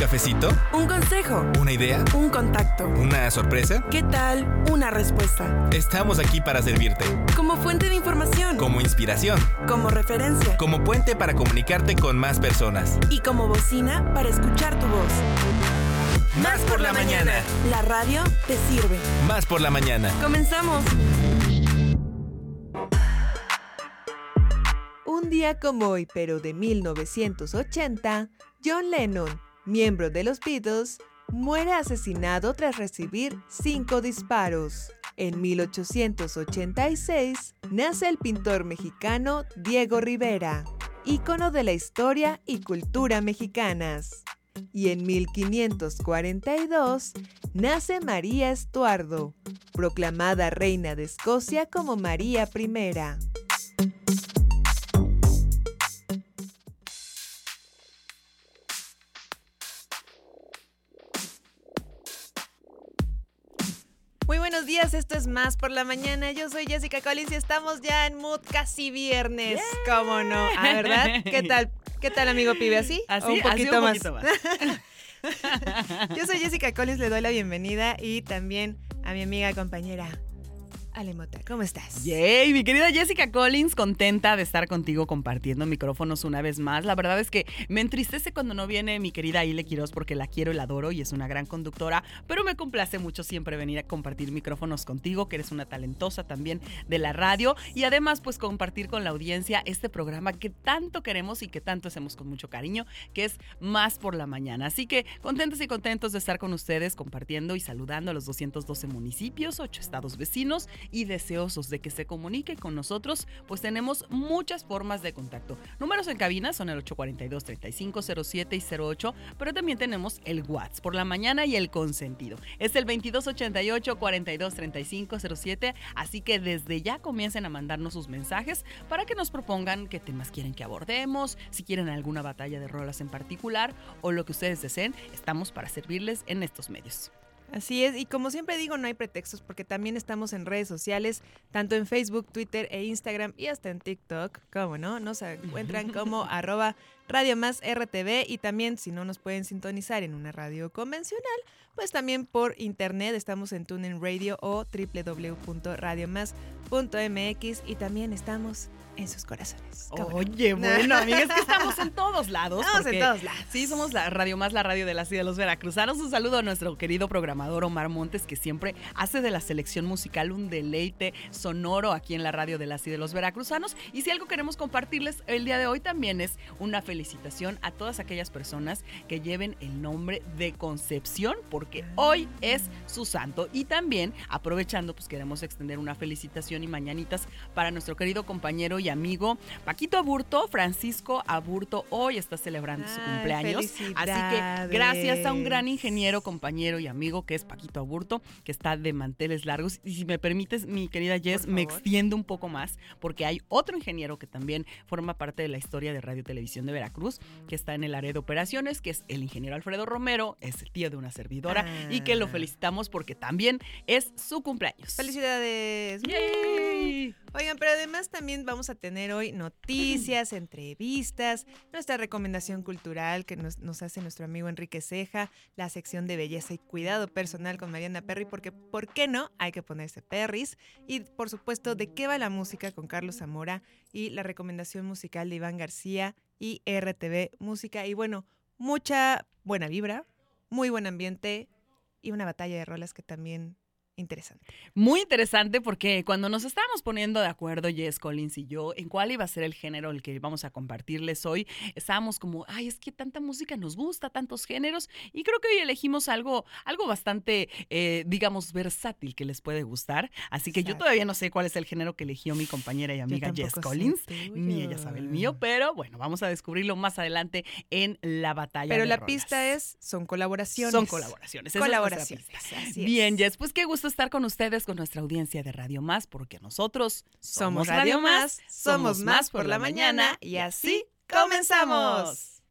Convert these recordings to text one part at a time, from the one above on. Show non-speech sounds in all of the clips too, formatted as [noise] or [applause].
cafecito? ¿Un consejo? ¿Una idea? ¿Un contacto? ¿Una sorpresa? ¿Qué tal? Una respuesta. Estamos aquí para servirte. Como fuente de información. Como inspiración. Como referencia. Como puente para comunicarte con más personas. Y como bocina para escuchar tu voz. Más por la mañana. La radio te sirve. Más por la mañana. Comenzamos. Un día como hoy, pero de 1980, John Lennon, miembro de los Beatles, muere asesinado tras recibir cinco disparos. En 1886 nace el pintor mexicano Diego Rivera, ícono de la historia y cultura mexicanas. Y en 1542 nace María Estuardo, proclamada reina de Escocia como María I. Muy buenos días, esto es Más por la Mañana. Yo soy Jessica Collins y estamos ya en mood casi viernes. ¿Cómo no? ¿Ah, verdad? ¿Qué tal? ¿Qué tal, amigo pibe? ¿Así? Así, ¿O un poquito así un más. poquito más. [laughs] Yo soy Jessica Collins, le doy la bienvenida y también a mi amiga compañera Ale Mota. ¿Cómo estás? Yay, mi querida Jessica Collins, contenta de estar contigo compartiendo micrófonos una vez más. La verdad es que me entristece cuando no viene mi querida Ile Quiroz porque la quiero y la adoro y es una gran conductora, pero me complace mucho siempre venir a compartir micrófonos contigo, que eres una talentosa también de la radio y además pues compartir con la audiencia este programa que tanto queremos y que tanto hacemos con mucho cariño, que es Más por la Mañana. Así que contentos y contentos de estar con ustedes compartiendo y saludando a los 212 municipios, 8 estados vecinos y deseosos de que se comunique con nosotros, pues tenemos muchas formas de contacto. Números en cabina son el 842-3507 y 08, pero también tenemos el WhatsApp por la mañana y el consentido. Es el 2288-423507, así que desde ya comiencen a mandarnos sus mensajes para que nos propongan qué temas quieren que abordemos, si quieren alguna batalla de rolas en particular o lo que ustedes deseen, estamos para servirles en estos medios. Así es, y como siempre digo, no hay pretextos porque también estamos en redes sociales, tanto en Facebook, Twitter e Instagram y hasta en TikTok, ¿cómo no? Nos encuentran como arroba Radio Más RTV y también si no nos pueden sintonizar en una radio convencional, pues también por internet estamos en TuneIn Radio o www.radiomás.mx y también estamos en sus corazones. ¿Cómo no? Oye, [laughs] bueno, amigas, que estamos en todos lados. Estamos en todos lados. Sí, somos la Radio Más, la radio de la ciudad de los veracruzanos. Un saludo a nuestro querido programador Omar Montes, que siempre hace de la selección musical un deleite sonoro aquí en la radio de la ciudad de los veracruzanos. Y si algo queremos compartirles el día de hoy también es una felicitación a todas aquellas personas que lleven el nombre de Concepción, porque hoy es su santo. Y también, aprovechando, pues queremos extender una felicitación y mañanitas para nuestro querido compañero y amigo Paquito Aburto, Francisco Aburto, hoy está celebrando su cumpleaños. Así que gracias a un gran ingeniero, compañero y amigo que es Paquito Aburto, que está de manteles largos. Y si me permites, mi querida Jess, me extiendo un poco más, porque hay otro ingeniero que también forma parte de la historia de Radio Televisión de Veracruz, que está en el área de operaciones, que es el ingeniero Alfredo Romero, es el tío de una servidora, y que lo Ah. felicitamos porque también es su cumpleaños. ¡Felicidades! ¡Yay! Oigan, pero además también vamos a tener hoy noticias, entrevistas, nuestra recomendación cultural que nos, nos hace nuestro amigo Enrique Ceja, la sección de belleza y cuidado personal con Mariana Perry, porque ¿por qué no? Hay que ponerse perris. Y por supuesto, ¿de qué va la música con Carlos Zamora? Y la recomendación musical de Iván García y RTV Música. Y bueno, mucha buena vibra, muy buen ambiente y una batalla de rolas que también interesante. Muy interesante porque cuando nos estábamos poniendo de acuerdo, Jess Collins y yo, en cuál iba a ser el género el que vamos a compartirles hoy, estábamos como, ay, es que tanta música nos gusta, tantos géneros, y creo que hoy elegimos algo, algo bastante, eh, digamos, versátil que les puede gustar. Así que yo todavía no sé cuál es el género que eligió mi compañera y amiga Jess Collins. Ni ella sabe el mío, pero bueno, vamos a descubrirlo más adelante en la batalla. Pero de la rolas. pista es, son colaboraciones. Son colaboraciones. esa es Colaboraciones. pista. así es. Bien, Jess, pues qué gusto estar con ustedes, con nuestra audiencia de Radio Más, porque nosotros Somos Radio Más, somos más por la mañana y así comenzamos.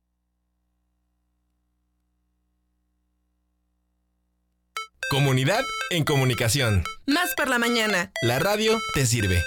Comunidad en comunicación. Más por la mañana. La radio te sirve.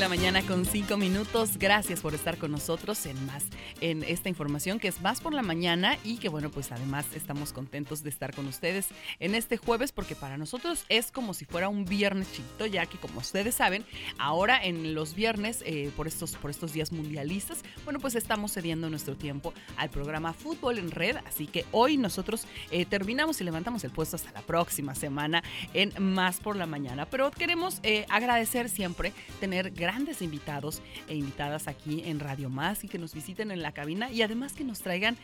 La mañana con 5 minutos. Gracias por estar con nosotros en más, en esta información que es más por la mañana y que bueno, pues además estamos contentos de estar con ustedes en este jueves porque para nosotros es como si fuera un viernes chiquito, ya que como ustedes saben, ahora en los viernes, eh, por, estos, por estos días mundialistas, bueno, pues estamos cediendo nuestro tiempo al programa Fútbol en Red, así que hoy nosotros eh, terminamos y levantamos el puesto hasta la próxima semana en Más por la Mañana. Pero queremos eh, agradecer siempre tener grandes invitados e invitadas aquí en Radio Más y que nos visiten en la cabina y además que nos traigan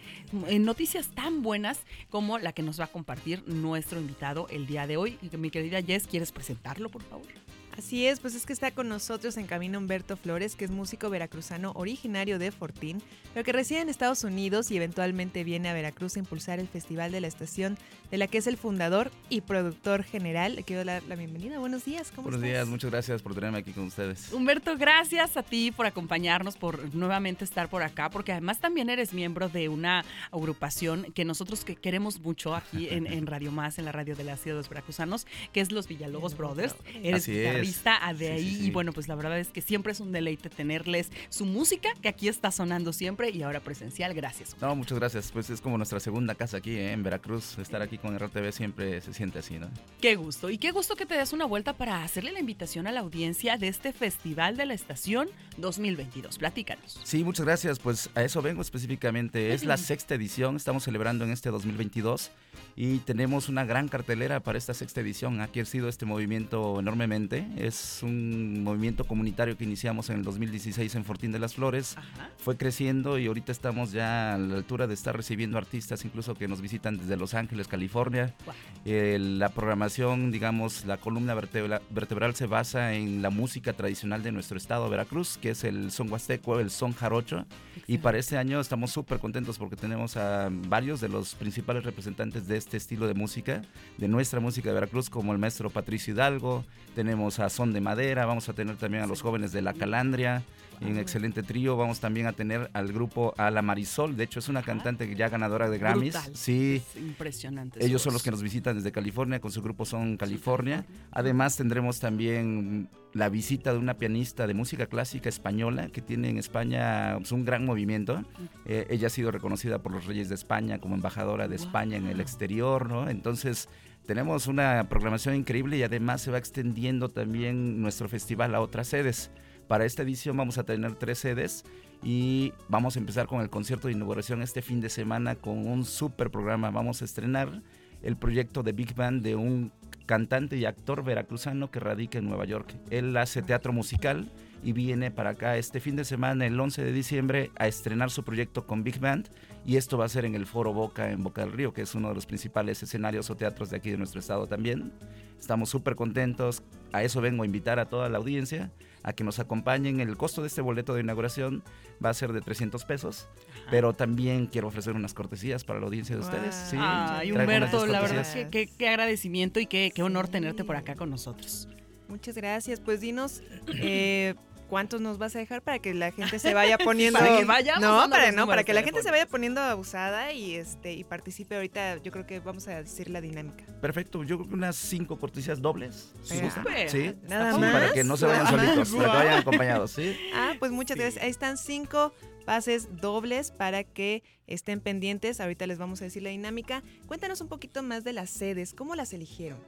eh, noticias tan buenas como la que nos va a compartir nuestro invitado el día de hoy. Mi querida Jess, ¿quieres presentarlo, por favor? Así es, pues es que está con nosotros en camino Humberto Flores, que es músico veracruzano originario de Fortín, pero que reside en Estados Unidos y eventualmente viene a Veracruz a impulsar el Festival de la Estación, de la que es el fundador y productor general. Le quiero dar la bienvenida. Buenos días, ¿cómo Buenos estás? días, muchas gracias por tenerme aquí con ustedes. Humberto, gracias a ti por acompañarnos, por nuevamente estar por acá, porque además también eres miembro de una agrupación que nosotros que queremos mucho aquí en, en [laughs] Radio Más, en la radio de la Ciudad de los Veracruzanos, que es los Villalobos Brothers. Eres Así es. Guitarrista de Sí, ahí sí, sí. y bueno, pues la verdad es que siempre es un deleite tenerles su música, que aquí está sonando siempre y ahora presencial. Gracias. No, muchas gracias. Pues es como nuestra segunda casa aquí ¿eh? en Veracruz. Estar aquí con RTV siempre se siente así, ¿no? Qué gusto. Y qué gusto que te des una vuelta para hacerle la invitación a la audiencia de este Festival de la Estación 2022. Platícanos. Sí, muchas gracias. Pues a eso vengo específicamente. Es la sexta edición, estamos celebrando en este 2022 y tenemos una gran cartelera para esta sexta edición. Ha crecido este movimiento enormemente. Es un movimiento comunitario que iniciamos en el 2016 en Fortín de las Flores. Ajá. Fue creciendo y ahorita estamos ya a la altura de estar recibiendo artistas incluso que nos visitan desde Los Ángeles, California. Guau. Eh, la programación, digamos, la columna vertebra- vertebral se basa en la música tradicional de nuestro estado, Veracruz, que es el son huasteco, el son jarocho. Y para este año estamos súper contentos porque tenemos a varios de los principales representantes de este estilo de música, de nuestra música de Veracruz, como el maestro Patricio Hidalgo, tenemos a Son de Madera, vamos a tener también a los jóvenes de La Calandria, en excelente trío, vamos también a tener al grupo A La Marisol, de hecho es una cantante que ya ganadora de Grammys. Brutal. Sí, Es impresionante. ellos son los que nos visitan desde California, con su grupo Son California. Además tendremos también la visita de una pianista de música clásica española que tiene en España pues, un gran movimiento. Eh, ella ha sido reconocida por los Reyes de España como embajadora de España en el exterior, ¿no? Entonces tenemos una programación increíble y además se va extendiendo también nuestro festival a otras sedes. Para esta edición vamos a tener tres sedes y vamos a empezar con el concierto de inauguración este fin de semana con un super programa. Vamos a estrenar el proyecto de Big Band de un cantante y actor veracruzano que radica en Nueva York. Él hace teatro musical y viene para acá este fin de semana, el 11 de diciembre, a estrenar su proyecto con Big Band. Y esto va a ser en el Foro Boca, en Boca del Río, que es uno de los principales escenarios o teatros de aquí de nuestro estado también. Estamos súper contentos. A eso vengo a invitar a toda la audiencia a que nos acompañen. El costo de este boleto de inauguración va a ser de 300 pesos, pero también quiero ofrecer unas cortesías para la audiencia de Wow. ustedes. Sí, Ay, Humberto, la verdad es que qué, qué agradecimiento y qué, qué honor Sí. tenerte por acá con nosotros. Muchas gracias. Pues dinos eh, cuántos nos vas a dejar para que la gente se [laughs] vaya poniendo. Para que vayamos no, para no, para que la gente se vaya poniendo abusada y este y participe ahorita. Yo creo que vamos a decir la dinámica. Perfecto, yo creo que unas cinco cortesías dobles. si. Sí, Nada Sí, más. para que no se vayan solitos, para que vayan acompañados, ¿sí? [laughs] Ah, pues muchas Sí. gracias. Ahí están cinco pases dobles para que estén pendientes. Ahorita les vamos a decir la dinámica. Cuéntanos un poquito más de las sedes. ¿Cómo las eligieron?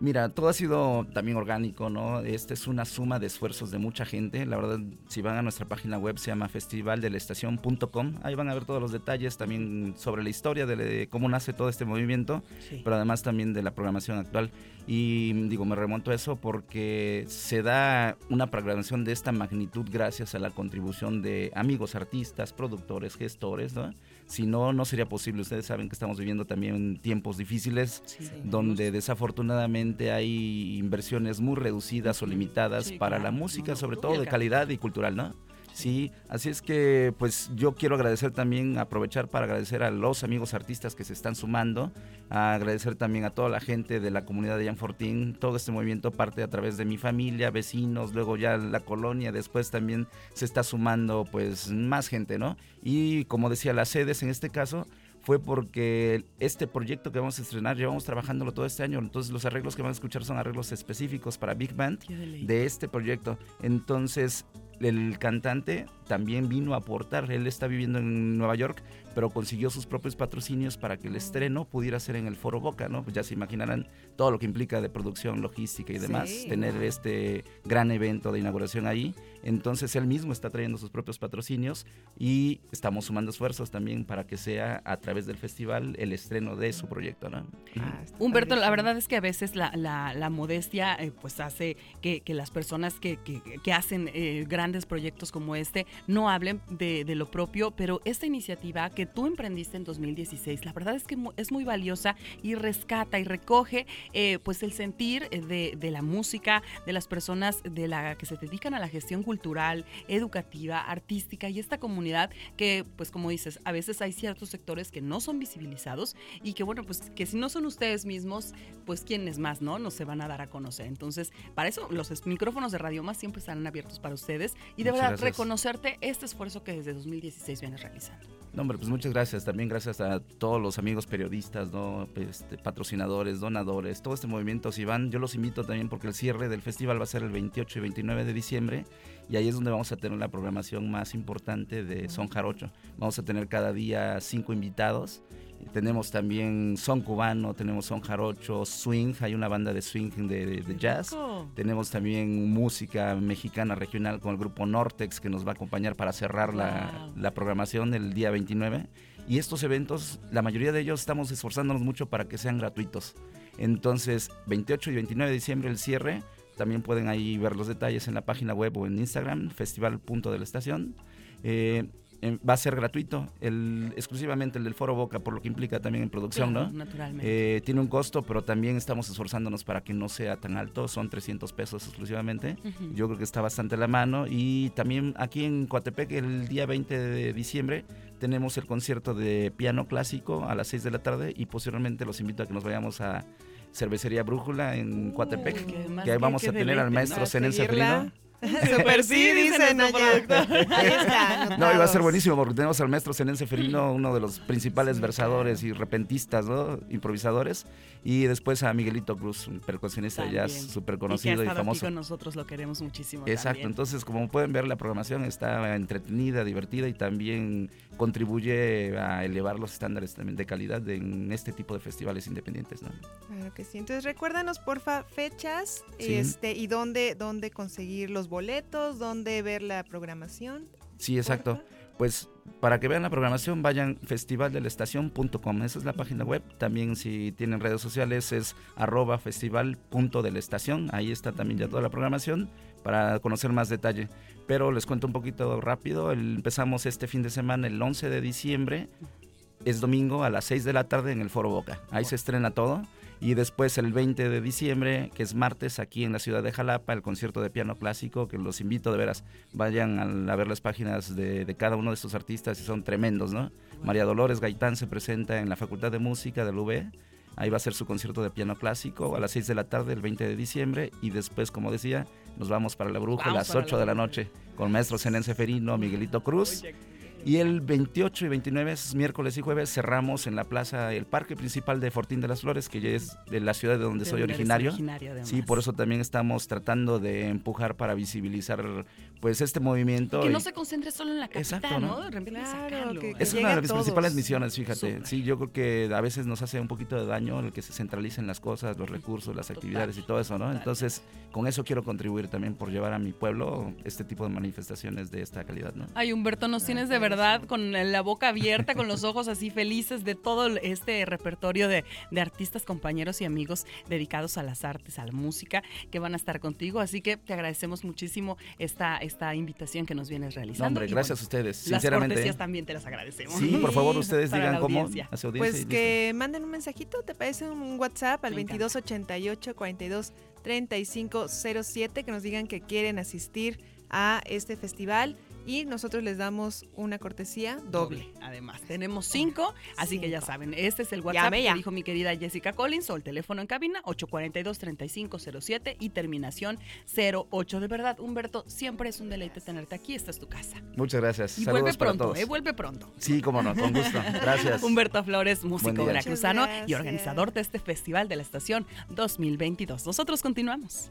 Mira, todo ha sido también orgánico, ¿no? Esta es una suma de esfuerzos de mucha gente. La verdad, si van a nuestra página web, se llama festivaldelestacion.com. Ahí van a ver todos los detalles también sobre la historia de, de cómo nace todo este movimiento, pero además también de la programación actual. Y digo, me remonto a eso porque se da una programación de esta magnitud gracias a la contribución de amigos artistas, productores, gestores, ¿no? Si no, no sería posible. Ustedes saben que estamos viviendo también tiempos difíciles donde desafortunadamente hay inversiones muy reducidas o limitadas Sí, para claro, la música, no, sobre todo de calidad y cultural, ¿no? Sí, así es que pues yo quiero agradecer también, aprovechar para agradecer a los amigos artistas que se están sumando, a agradecer también a toda la gente de la comunidad de Jan Fortín, todo este movimiento parte a través de mi familia, vecinos, luego ya la colonia, después también se está sumando pues más gente, ¿no? Y como decía, las sedes en este caso, fue porque este proyecto que vamos a estrenar llevamos trabajándolo todo este año. Entonces los arreglos que van a escuchar son arreglos específicos para Big Band de este proyecto. Entonces el cantante también vino a aportar. Él está viviendo en Nueva York, pero consiguió sus propios patrocinios para que el estreno pudiera ser en el Foro Boca, ¿no? Pues ya se imaginarán todo lo que implica de producción, logística y demás, Sí, tener este gran evento de inauguración ahí. Entonces él mismo está trayendo sus propios patrocinios y estamos sumando esfuerzos también para que sea a través del festival el estreno de su proyecto, ¿no? Ah, Humberto, la verdad es que a veces la, la- la modestia eh, pues hace que, que las personas que, que- que hacen eh, grandes proyectos como este no hablen de, de lo propio, pero esta iniciativa que tú emprendiste en 2016, la verdad es que es muy valiosa y rescata y recoge eh, pues el sentir de, de la música, de las personas de la que se dedican a la gestión cultural, educativa, artística y esta comunidad que pues como dices, a veces hay ciertos sectores que no son visibilizados y que bueno, pues que si no son ustedes mismos, pues quiénes más, ¿no? No se van a dar a conocer. Entonces, para eso los micrófonos de Radio Más siempre estarán abiertos para ustedes y de Muchas verdad gracias. reconocerte este esfuerzo que desde 2016 vienes realizando. No, hombre, pues muchas gracias. También gracias a todos los amigos periodistas, ¿no? Este, patrocinadores, donadores, todo este movimiento. Si van, yo los invito también porque el cierre del festival va a ser el 28 y 29 de diciembre y ahí es donde vamos a tener la programación más importante de Son Jarocho. Vamos a tener cada día cinco invitados. Tenemos también son cubano, tenemos son jarocho, swing, hay una banda de swing de, de- de jazz. Tenemos también música mexicana regional con el grupo Nortex que nos va a acompañar para cerrar la, Wow. la programación el día 29. Y estos eventos, la mayoría de ellos estamos esforzándonos mucho para que sean gratuitos. Entonces, 28 y 29 de diciembre el cierre. También pueden ahí ver los detalles en la página web o en Instagram, Festival Punto de la Estación. Eh, eh, va a ser gratuito, el, exclusivamente el del Foro Boca, por lo que implica también en producción, Claro, ¿no? Naturalmente. Eh, tiene un costo, pero también estamos esforzándonos para que no sea tan alto. Son 300 pesos exclusivamente. Yo creo que está bastante a la mano. Y también aquí en Coatepec, el día 20 de diciembre, tenemos el concierto de piano clásico a las 6 de la tarde. Y posteriormente los invito a que nos vayamos a Cervecería Brújula en Coatepec. Qué más que ahí vamos a tener al maestro ¿no? Seferino. [laughs] Super sí, Sí, dice dicen allá. productor. [laughs] Ahí está. No, iba a ser buenísimo porque tenemos al maestro Zenén Seferino, uno de los principales Sí, versadores y repentistas, ¿no? Improvisadores. Y después a Miguelito Cruz, un percusionista ya súper y que ha conocido y, aquí famoso. con nosotros lo queremos muchísimo. Exacto, también. entonces como pueden ver la programación está entretenida, divertida y también contribuye a elevar los estándares también de calidad en este tipo de festivales independientes. ¿no? Claro que sí. Entonces recuérdanos porfa fechas Sí. este y dónde dónde conseguir los boletos, dónde ver la programación. Sí, exacto. porfa. Pues para que vean la programación vayan festivaldelestacion.com, esa es la página web. También si tienen redes sociales es arroba festival.delestación, ahí está también ya toda la programación para conocer más detalle. Pero les cuento un poquito rápido, empezamos este fin de semana el 11 de diciembre, es domingo a las 6 de la tarde en el Foro Boca, ahí se estrena todo. Y después el 20 de diciembre, que es martes, aquí en la ciudad de Jalapa, el concierto de piano clásico, que los invito de veras, vayan a, ver las páginas de, de cada uno de estos artistas y son tremendos, ¿no? María Dolores Gaitán se presenta en la Facultad de Música del UB, ahí va a ser su concierto de piano clásico a las 6 de la tarde, el 20 de diciembre, y después, como decía, nos vamos para la Bruja a las para 8 la de la noche, con maestro Zenén Seferino, Miguelito Cruz. Y el 28 y 29, es miércoles y jueves, cerramos en la plaza, el parque principal de Fortín de las Flores, que ya es de la ciudad de donde de soy originario. originario. Sí, por eso también estamos tratando de empujar para visibilizar pues este movimiento. Que no se concentre solo en la capital, Exacto, ¿no? ¿no? De repente Claro, que- es una de mis principales misiones, fíjate. Sí, yo creo que a veces nos hace un poquito de daño el que se centralicen las cosas, los recursos, las actividades y todo eso, ¿no? total. Entonces, con eso quiero contribuir también por llevar a mi pueblo este tipo de manifestaciones de esta calidad, ¿no? Ay, Humberto, nos tienes de verdad con la boca abierta, con los ojos así felices de todo este repertorio de, de artistas, compañeros y amigos dedicados a las artes, a la música, que van a estar contigo. Así que te agradecemos muchísimo esta, esta invitación que nos vienes No, realizando. hombre, Y gracias bueno, a ustedes, Las sinceramente. cortesías también te las agradecemos. Sí, por favor, ustedes digan la cómo su audiencia. Pues listo. que manden un mensajito, ¿te parece un WhatsApp al Me encanta. 2288 42 3507 que nos digan que quieren asistir a este festival y nosotros les damos una cortesía doble. Además, tenemos cinco, así que ya saben, este es el WhatsApp Llame ya. que dijo mi querida Jessica Collins o el teléfono en cabina 842-3507 y terminación 08. De verdad, Humberto, siempre es un deleite tenerte aquí. Esta es tu casa. Muchas gracias. Y Saludos vuelve para pronto, todos. ¿eh? Vuelve pronto. Sí, cómo no, con gusto. [laughs] Gracias. Humberto Flores, músico veracruzano y organizador de este Festival de la Estación 2022. Nosotros continuamos.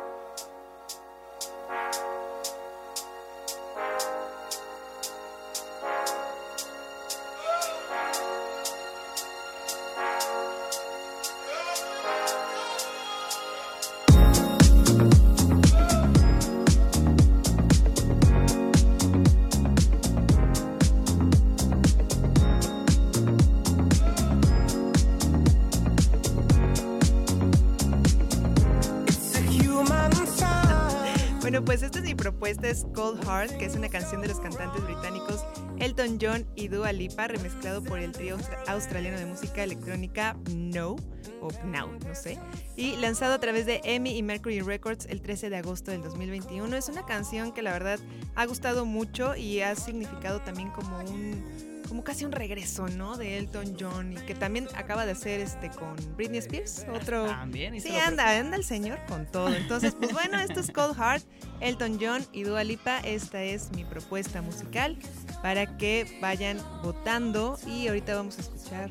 Que es una canción de los cantantes británicos Elton John y Dua Lipa, remezclado por el trío austra- australiano de música electrónica No, o Now, no sé, y lanzado a través de EMI y Mercury Records el 13 de agosto del 2021. Es una canción que la verdad ha gustado mucho y ha significado también como un como casi un regreso, ¿no? De Elton John y que también acaba de hacer este con Britney Spears, otro También. Sí, anda, anda el señor con todo. Entonces, pues bueno, esto es Cold Heart, Elton John y Dua Lipa. Esta es mi propuesta musical para que vayan votando y ahorita vamos a escuchar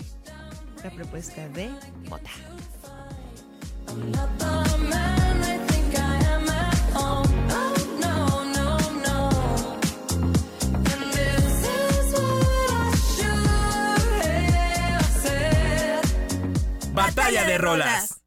la propuesta de Vota. Batalla de rolas.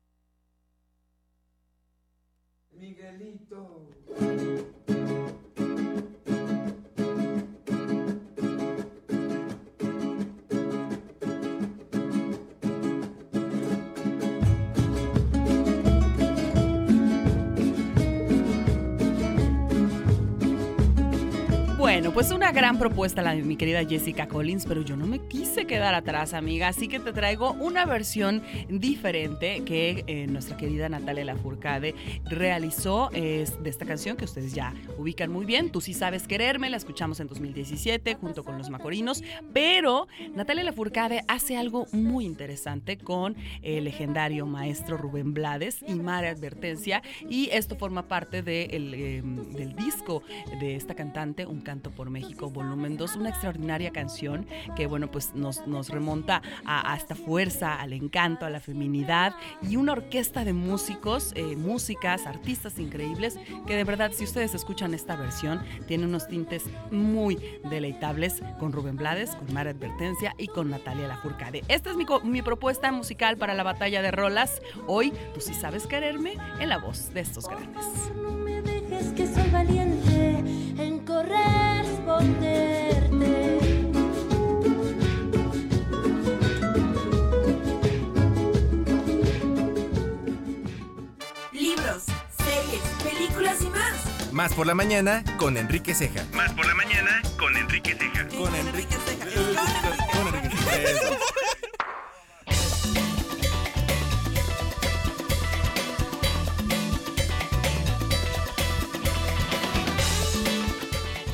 Bueno, pues una gran propuesta la de mi querida Jessica Collins, pero yo no me quise quedar atrás, amiga, así que te traigo una versión diferente que eh, nuestra querida Natalia Lafourcade realizó de esta canción que ustedes ya ubican muy bien. Tú sí sabes quererme, la escuchamos en 2017 junto con los Macorinos, pero Natalia Lafourcade hace algo muy interesante con el legendario maestro Rubén Blades y Mare Advertencia y esto forma parte de el, eh, del disco de esta cantante, Un Canto por México, volumen 2, una extraordinaria canción que, bueno, pues nos, nos remonta a, esta fuerza, al encanto, a la feminidad y una orquesta de músicos, eh, músicas, artistas increíbles que de verdad, si ustedes escuchan esta versión, tiene unos tintes muy deleitables con Rubén Blades, con Mara Advertencia y con Natalia Lafourcade. Esta es mi, mi propuesta musical para la batalla de rolas. Hoy, tú sí sabes quererme, en la voz de estos grandes. No me dejes que soy valiente en corresponderte. Libros, series, películas y más. Más por la mañana con Enrique Ceja. Más por la mañana con Enrique Ceja. Con Enrique Ceja. [laughs] Con Enrique Ceja. Eso. Y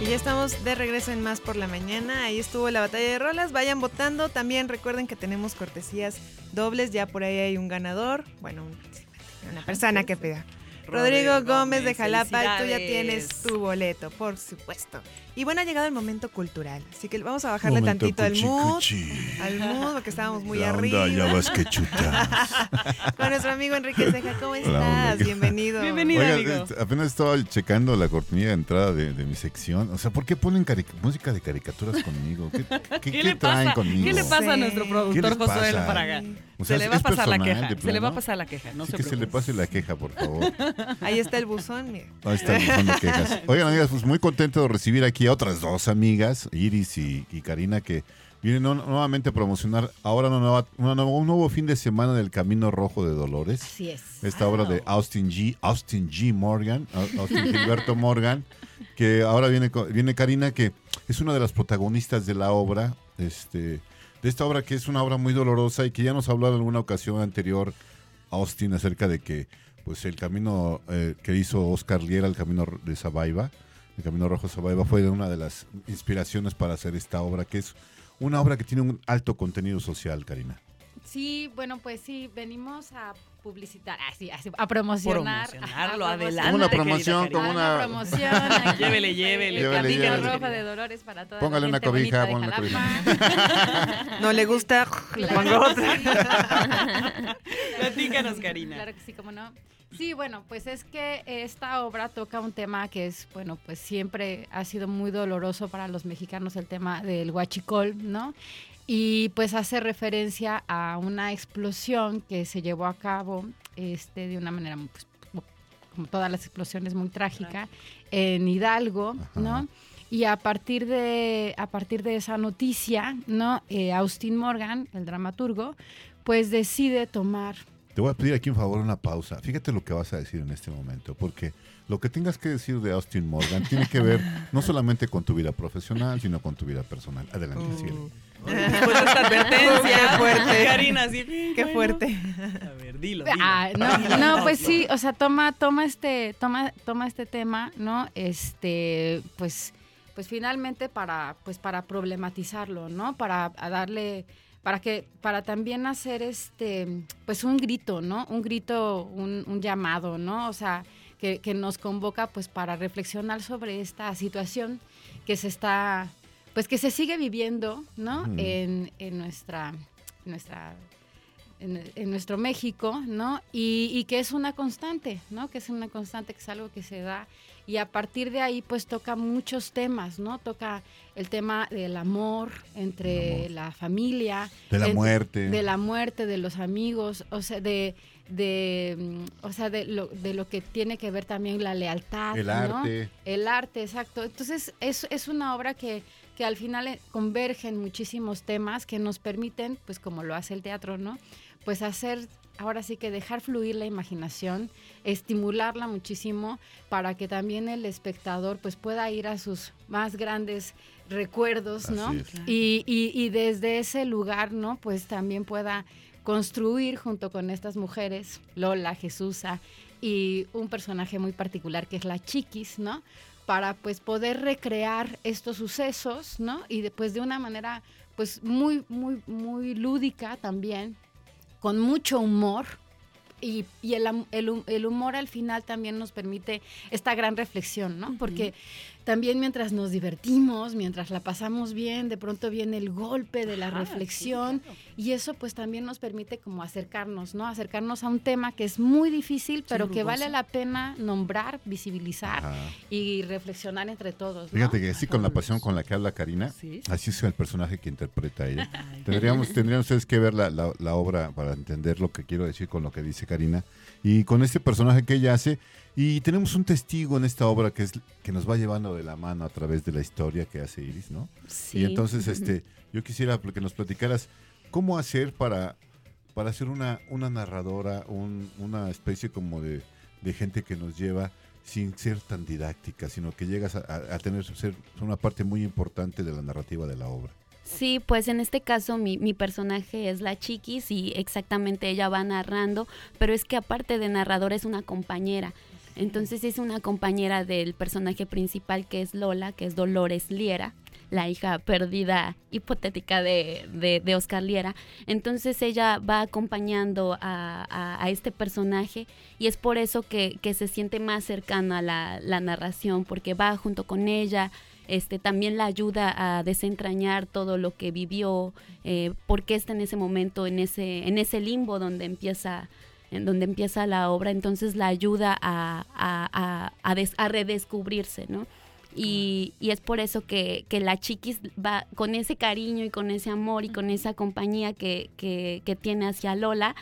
ya estamos de regreso en Más por la Mañana. Ahí estuvo la batalla de rolas. Vayan votando. También recuerden que tenemos cortesías dobles. Ya por ahí hay un ganador. Bueno, un- una persona que pega. Rodrigo Gómez de Jalapa, tú ya tienes tu boleto, por supuesto. Y bueno, ha llegado el momento cultural, así que vamos a bajarle Momento tantito al mood, cuchi. al mood, porque estábamos muy La arriba. onda, ya vas que chutas. [laughs] Con nuestro amigo Enrique Ceja, ¿cómo estás? que- Bienvenido. Bienvenido. Oiga, amigo. eh, apenas estaba checando la cortinilla de entrada de, de mi sección. O sea, ¿por qué ponen música de caricaturas conmigo? ¿Qué, qué- ¿Qué, qué le traen pasa? conmigo? ¿Qué le pasa a nuestro ¿Qué productor Josué pasa? Paragan? O sea, se le va a ¿es pasar la queja. Se le va a pasar la queja. No Sí, se que se le pase la queja, por favor. [laughs] Ahí está el buzón, mira. Ahí está el buzón de quejas. [laughs] Oigan, amigas, pues muy contento de recibir aquí a otras dos amigas, Iris y, y Karina, que vienen nu- nuevamente a promocionar ahora una nueva, una nueva- un nuevo fin de semana del Camino Rojo de Dolores. Así es. Esta obra de Austin G. Austin G. Morgan, Au- Austin Gilberto Morgan, que ahora viene, viene Karina, que es una de las protagonistas de la obra, este, de esta obra que es una obra muy dolorosa y que ya nos habló en alguna ocasión anterior Austin acerca de que pues el camino eh, que hizo Oscar Liera, el camino de Sabaiba, el camino rojo Sabaiba, fue una de las inspiraciones para hacer esta obra, que es una obra que tiene un alto contenido social, Karina. Sí, bueno, pues sí, venimos a publicitar, así, así, a promocionar. Promocionarlo, a adelante. Como una promoción, como Ah, una- promoción. [laughs] Llévele, el llévele, Llévele, llévele. de Dolores para toda Póngale la una cobija, de una Jalapa. [laughs] No le gusta, le pongo otra. sí. [laughs] Platícanos, Karina. Claro que sí, cómo no. Sí, bueno, pues es que esta obra toca un tema que es, bueno, pues siempre ha sido muy doloroso para los mexicanos, el tema del huachicol, ¿no? Y pues hace referencia a una explosión que se llevó a cabo este, de una manera, pues, como- todas las explosiones, muy trágica, en Hidalgo, Ajá. ¿no? Y a partir de, a partir de esa noticia, ¿no? Eh, Austin Morgan, el dramaturgo, pues decide tomar Te voy a pedir aquí un favor, una pausa. Fíjate lo que vas a decir en este momento, porque lo que tengas que decir de Austin Morgan tiene que ver [laughs] no solamente con tu vida profesional, sino con tu vida personal. Adelante, síguele. Después de esta advertencia. Qué fuerte. Karina, así. Qué bueno. fuerte. A ver, dilo. dilo. Ah, no, no, pues sí, o sea, toma, toma este, toma, toma este tema, ¿no? Este, pues, pues finalmente para, pues para problematizarlo, ¿no? Para a darle, para que, para también hacer este, pues un grito, ¿no? Un grito, un, un llamado, ¿no? O sea, que, que nos convoca, pues, para reflexionar sobre esta situación que se está, pues, que se sigue viviendo, ¿no? Ujú. En, en nuestra, nuestra en, en nuestro México, ¿no? Y, y que es una constante, ¿no? Que es una constante, que es algo que se da. Y a partir de ahí, pues toca muchos temas, ¿no? Toca el tema del amor entre El la familia. De la muerte. De la muerte, de los amigos, o sea, de, de, mm, o sea, de lo, de lo que tiene que ver también la lealtad, El ¿no? arte. El arte, exacto. Entonces, es, es una obra que, que al final eh, convergen muchísimos temas que nos permiten, pues como lo hace el teatro, ¿no? Pues hacer, ahora sí que dejar fluir la imaginación, estimularla muchísimo para que también el espectador pues pueda ir a sus más grandes recuerdos, ¿no? Y, y- y desde ese lugar, ¿no? Pues también pueda construir junto con estas mujeres, Lola, Jesusa, y un personaje muy particular que es la Chiquis, ¿no? Para pues poder recrear estos sucesos, ¿no? Y después de una manera pues muy, muy, muy lúdica también, con mucho humor. Y, y el, el humor al final también nos permite esta gran reflexión, ¿no? Porque también mientras nos divertimos, mientras la pasamos bien, de pronto viene el golpe de la Ajá, sí, reflexión claro. y eso pues también nos permite como acercarnos, ¿no? Acercarnos a un tema que es muy difícil, pero que vale la pena nombrar, visibilizar Ajá. y reflexionar entre todos, ¿no? Fíjate que así con la pasión con la que habla Karina, Sí. así es el personaje que interpreta ella. [laughs] Ay, Tendríamos, [laughs] tendrían ustedes que ver la, la- la obra para entender lo que quiero decir con lo que dice Karina. Y con este personaje que ella hace. Y tenemos un testigo en esta obra que es que nos va llevando de la mano a través de la historia que hace Iris, ¿no? Sí. Y entonces, este, yo quisiera que nos platicaras cómo hacer para, para ser una, una narradora, un- una especie como de, de gente que nos lleva sin ser tan didáctica, sino que llegas a, a- a tener ser una parte muy importante de la narrativa de la obra. Sí, pues en este caso mi, mi personaje es la chiquis y exactamente ella va narrando, pero es que aparte de narrador es una compañera. Entonces es una compañera del personaje principal que es Lola, que es Dolores Liera. la hija perdida hipotética de, de, de Oscar Liera. Entonces ella va acompañando a, a- este personaje y es por eso que, que se siente más cercana a la, la narración, porque va junto con ella, este, también la ayuda a desentrañar todo lo que vivió, eh, por qué está en ese momento, en ese, en ese limbo donde empieza, en donde empieza la obra, entonces la ayuda a, a- a- a des- a redescubrirse, ¿no? Y, y es por eso que, que la chiquis va con ese cariño y con ese amor y con esa compañía que, que, que tiene hacia Lola,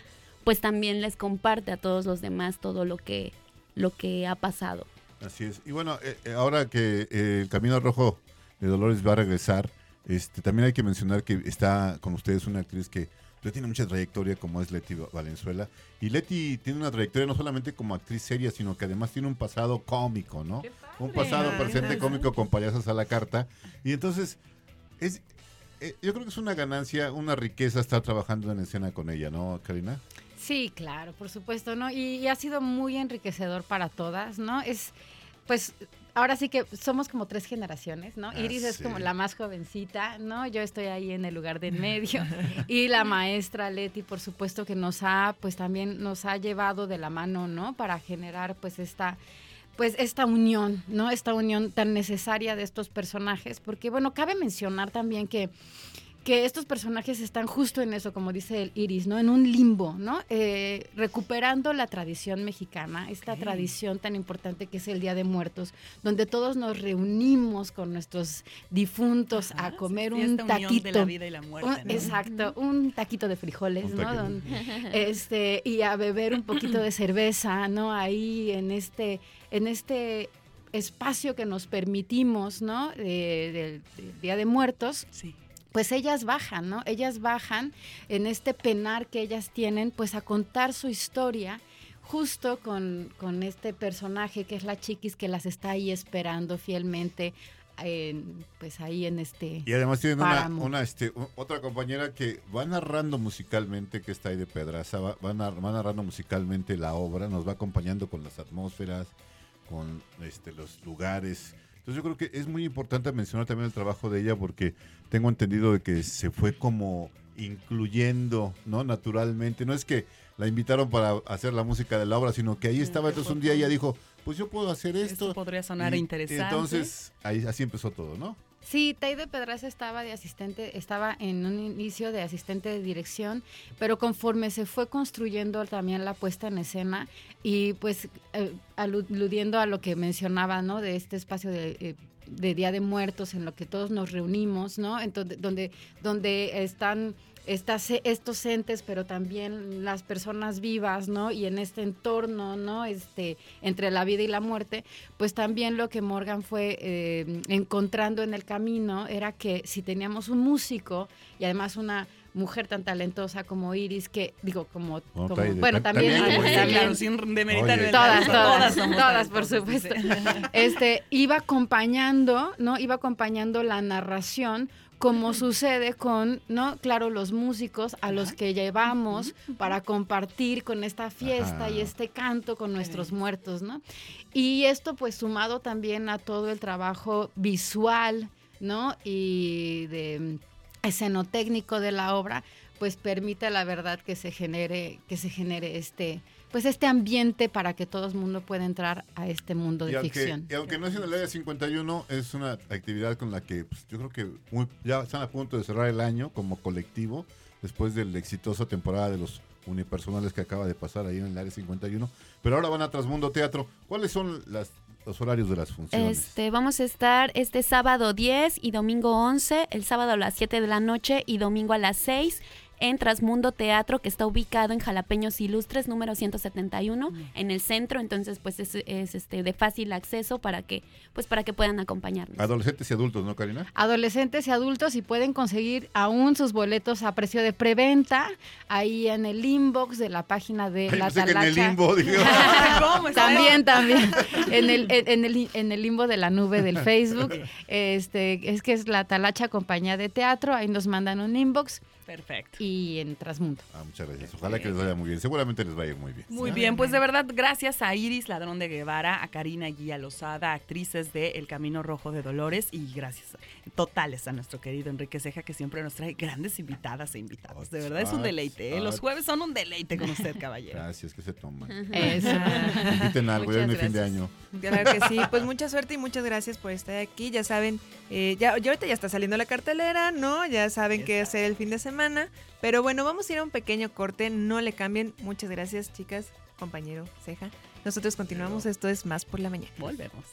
pues también les comparte a todos los demás todo lo que, lo que ha pasado. Así es. Y bueno, eh, eh, ahora que eh, el Camino Rojo de Dolores va a regresar, este, también hay que mencionar que está con ustedes una actriz que ya tiene mucha trayectoria como es Leti Valenzuela. Y Leti tiene una trayectoria no solamente como actriz seria, sino que además tiene un pasado cómico, ¿no? Un pasado presente cómico con payasos a la carta. Y entonces, es, eh, yo creo que es una ganancia, una riqueza estar trabajando en escena con ella, ¿no, Karina? Sí, claro, por supuesto, ¿no? Y, y ha sido muy enriquecedor para todas, ¿no? Es, pues, ahora sí que somos como tres generaciones, ¿no? Ah, Iris es como la más jovencita, ¿no? Yo estoy ahí en el lugar de en [laughs] medio. y la maestra Leti, por supuesto, que nos ha, pues, también nos ha llevado de la mano, ¿no? Para generar, pues, esta pues esta unión, ¿no? Esta unión tan necesaria de estos personajes, porque bueno, cabe mencionar también que que estos personajes están justo en eso, como dice el Iris, ¿no? En un limbo, ¿no? Eh, recuperando la tradición mexicana, esta tradición tan importante que es el Día de Muertos, donde todos nos reunimos con nuestros difuntos Ajá, a comer sí, un esta unión taquito. de la vida y la muerte, Un- ¿no? Exacto, un taquito de frijoles, Un ¿no? Don- este, y a beber un poquito de cerveza, ¿no? Ahí en este, en este espacio que nos permitimos, ¿no? De- del del Día de Muertos, Sí. Pues ellas bajan, ¿no? Ellas bajan en este penar que ellas tienen, pues a contar su historia justo con, con este personaje que es la chiquis que las está ahí esperando fielmente, en, pues ahí en este... Y además tienen una, una, este, otra compañera que va narrando musicalmente, que está ahí de Pedraza, va, va nar- va narrando musicalmente la obra, nos va acompañando con las atmósferas, con este, los lugares. Entonces yo creo que es muy importante mencionar también el trabajo de ella porque tengo entendido de que se fue como incluyendo, ¿no? Naturalmente. No es que la invitaron para hacer la música de la obra, sino que ahí estaba. Entonces un día ella dijo, pues yo puedo hacer esto. Esto podría sonar Y- interesante. Entonces ahí así empezó todo, ¿no? Sí, Taide Pedraza estaba de asistente, estaba en un inicio de asistente de dirección, pero conforme se fue construyendo también la puesta en escena y pues eh, alu- aludiendo a lo que mencionaba, ¿no? De este espacio de, eh, de Día de Muertos en lo que todos nos reunimos, ¿no? Entonces, donde, donde están estas, estos entes, pero también las personas vivas, ¿no? Y en este entorno, ¿no? Este, entre la vida y la muerte, pues también lo que Morgan fue eh, encontrando en el camino era que si teníamos un músico y además una mujer tan talentosa como Iris, que digo, como, bueno, ta- también, también, también, oye. claro, sin demeritar Oye. Todas, todas, somos todas, por supuesto. este, iba acompañando, ¿no? Iba acompañando la narración como sucede con, ¿no? Claro, los músicos a los que llevamos para compartir con esta fiesta Ajá. y este canto con nuestros muertos, ¿no? Y esto pues sumado también a todo el trabajo visual, ¿no? Y de escenotécnico de la obra, pues permite la verdad que se genere, que se genere este, pues este ambiente para que todo el mundo pueda entrar a este mundo Y de aunque, ficción. y aunque no es en el área 51, es una actividad con la que pues, yo creo que muy- ya están a punto de cerrar el año como colectivo, después del exitoso temporada de los unipersonales que acaba de pasar ahí en el área 51. Pero ahora van a Trasmundo Teatro. ¿Cuáles son las, los horarios de las funciones? Este, vamos a estar este sábado 10 y domingo 11, el sábado a las 7 de la noche y domingo a las 6 en Trasmundo Teatro, que está ubicado en Jalapeños Ilustres, número 171, en el centro, entonces pues es, es, este de fácil acceso para que pues para que puedan acompañarnos. Adolescentes y adultos, ¿no, Karina? Adolescentes y adultos y pueden conseguir aún sus boletos a precio de preventa ahí en el inbox de la página de Ay, La pensé que en el Talacha. limbo, [laughs] ¿Cómo? También, también. [laughs] En el, en, en el, en el limbo de la nube del Facebook. Este, es que es la Talacha Compañía de Teatro. Ahí nos mandan un inbox Perfecto. y en Transmundo. Ah, muchas gracias. Ojalá que les vaya muy bien. Seguramente les va a ir muy bien. Muy bien, pues de verdad, gracias a Iris Ladrón de Guevara, a Karina Guía Lozada, actrices de El Camino Rojo de Dolores, y gracias totales a nuestro querido Enrique Ceja, que siempre nos trae grandes invitadas e invitados. De verdad es un deleite. ¿eh? Los jueves son un deleite con usted, caballero. Gracias, que se toman. Eso. Inviten algo, ya fin de año. Claro que sí, pues mucha suerte y muchas gracias por estar aquí. Ya saben, eh, ya, ya ahorita ya está saliendo la cartelera, ¿no? Ya saben qué hacer el fin de semana. Pero bueno, vamos a ir a un pequeño corte, no le cambien. Muchas gracias, chicas, compañero Ceja. Nosotros continuamos, esto es Más por la Mañana. Volvemos.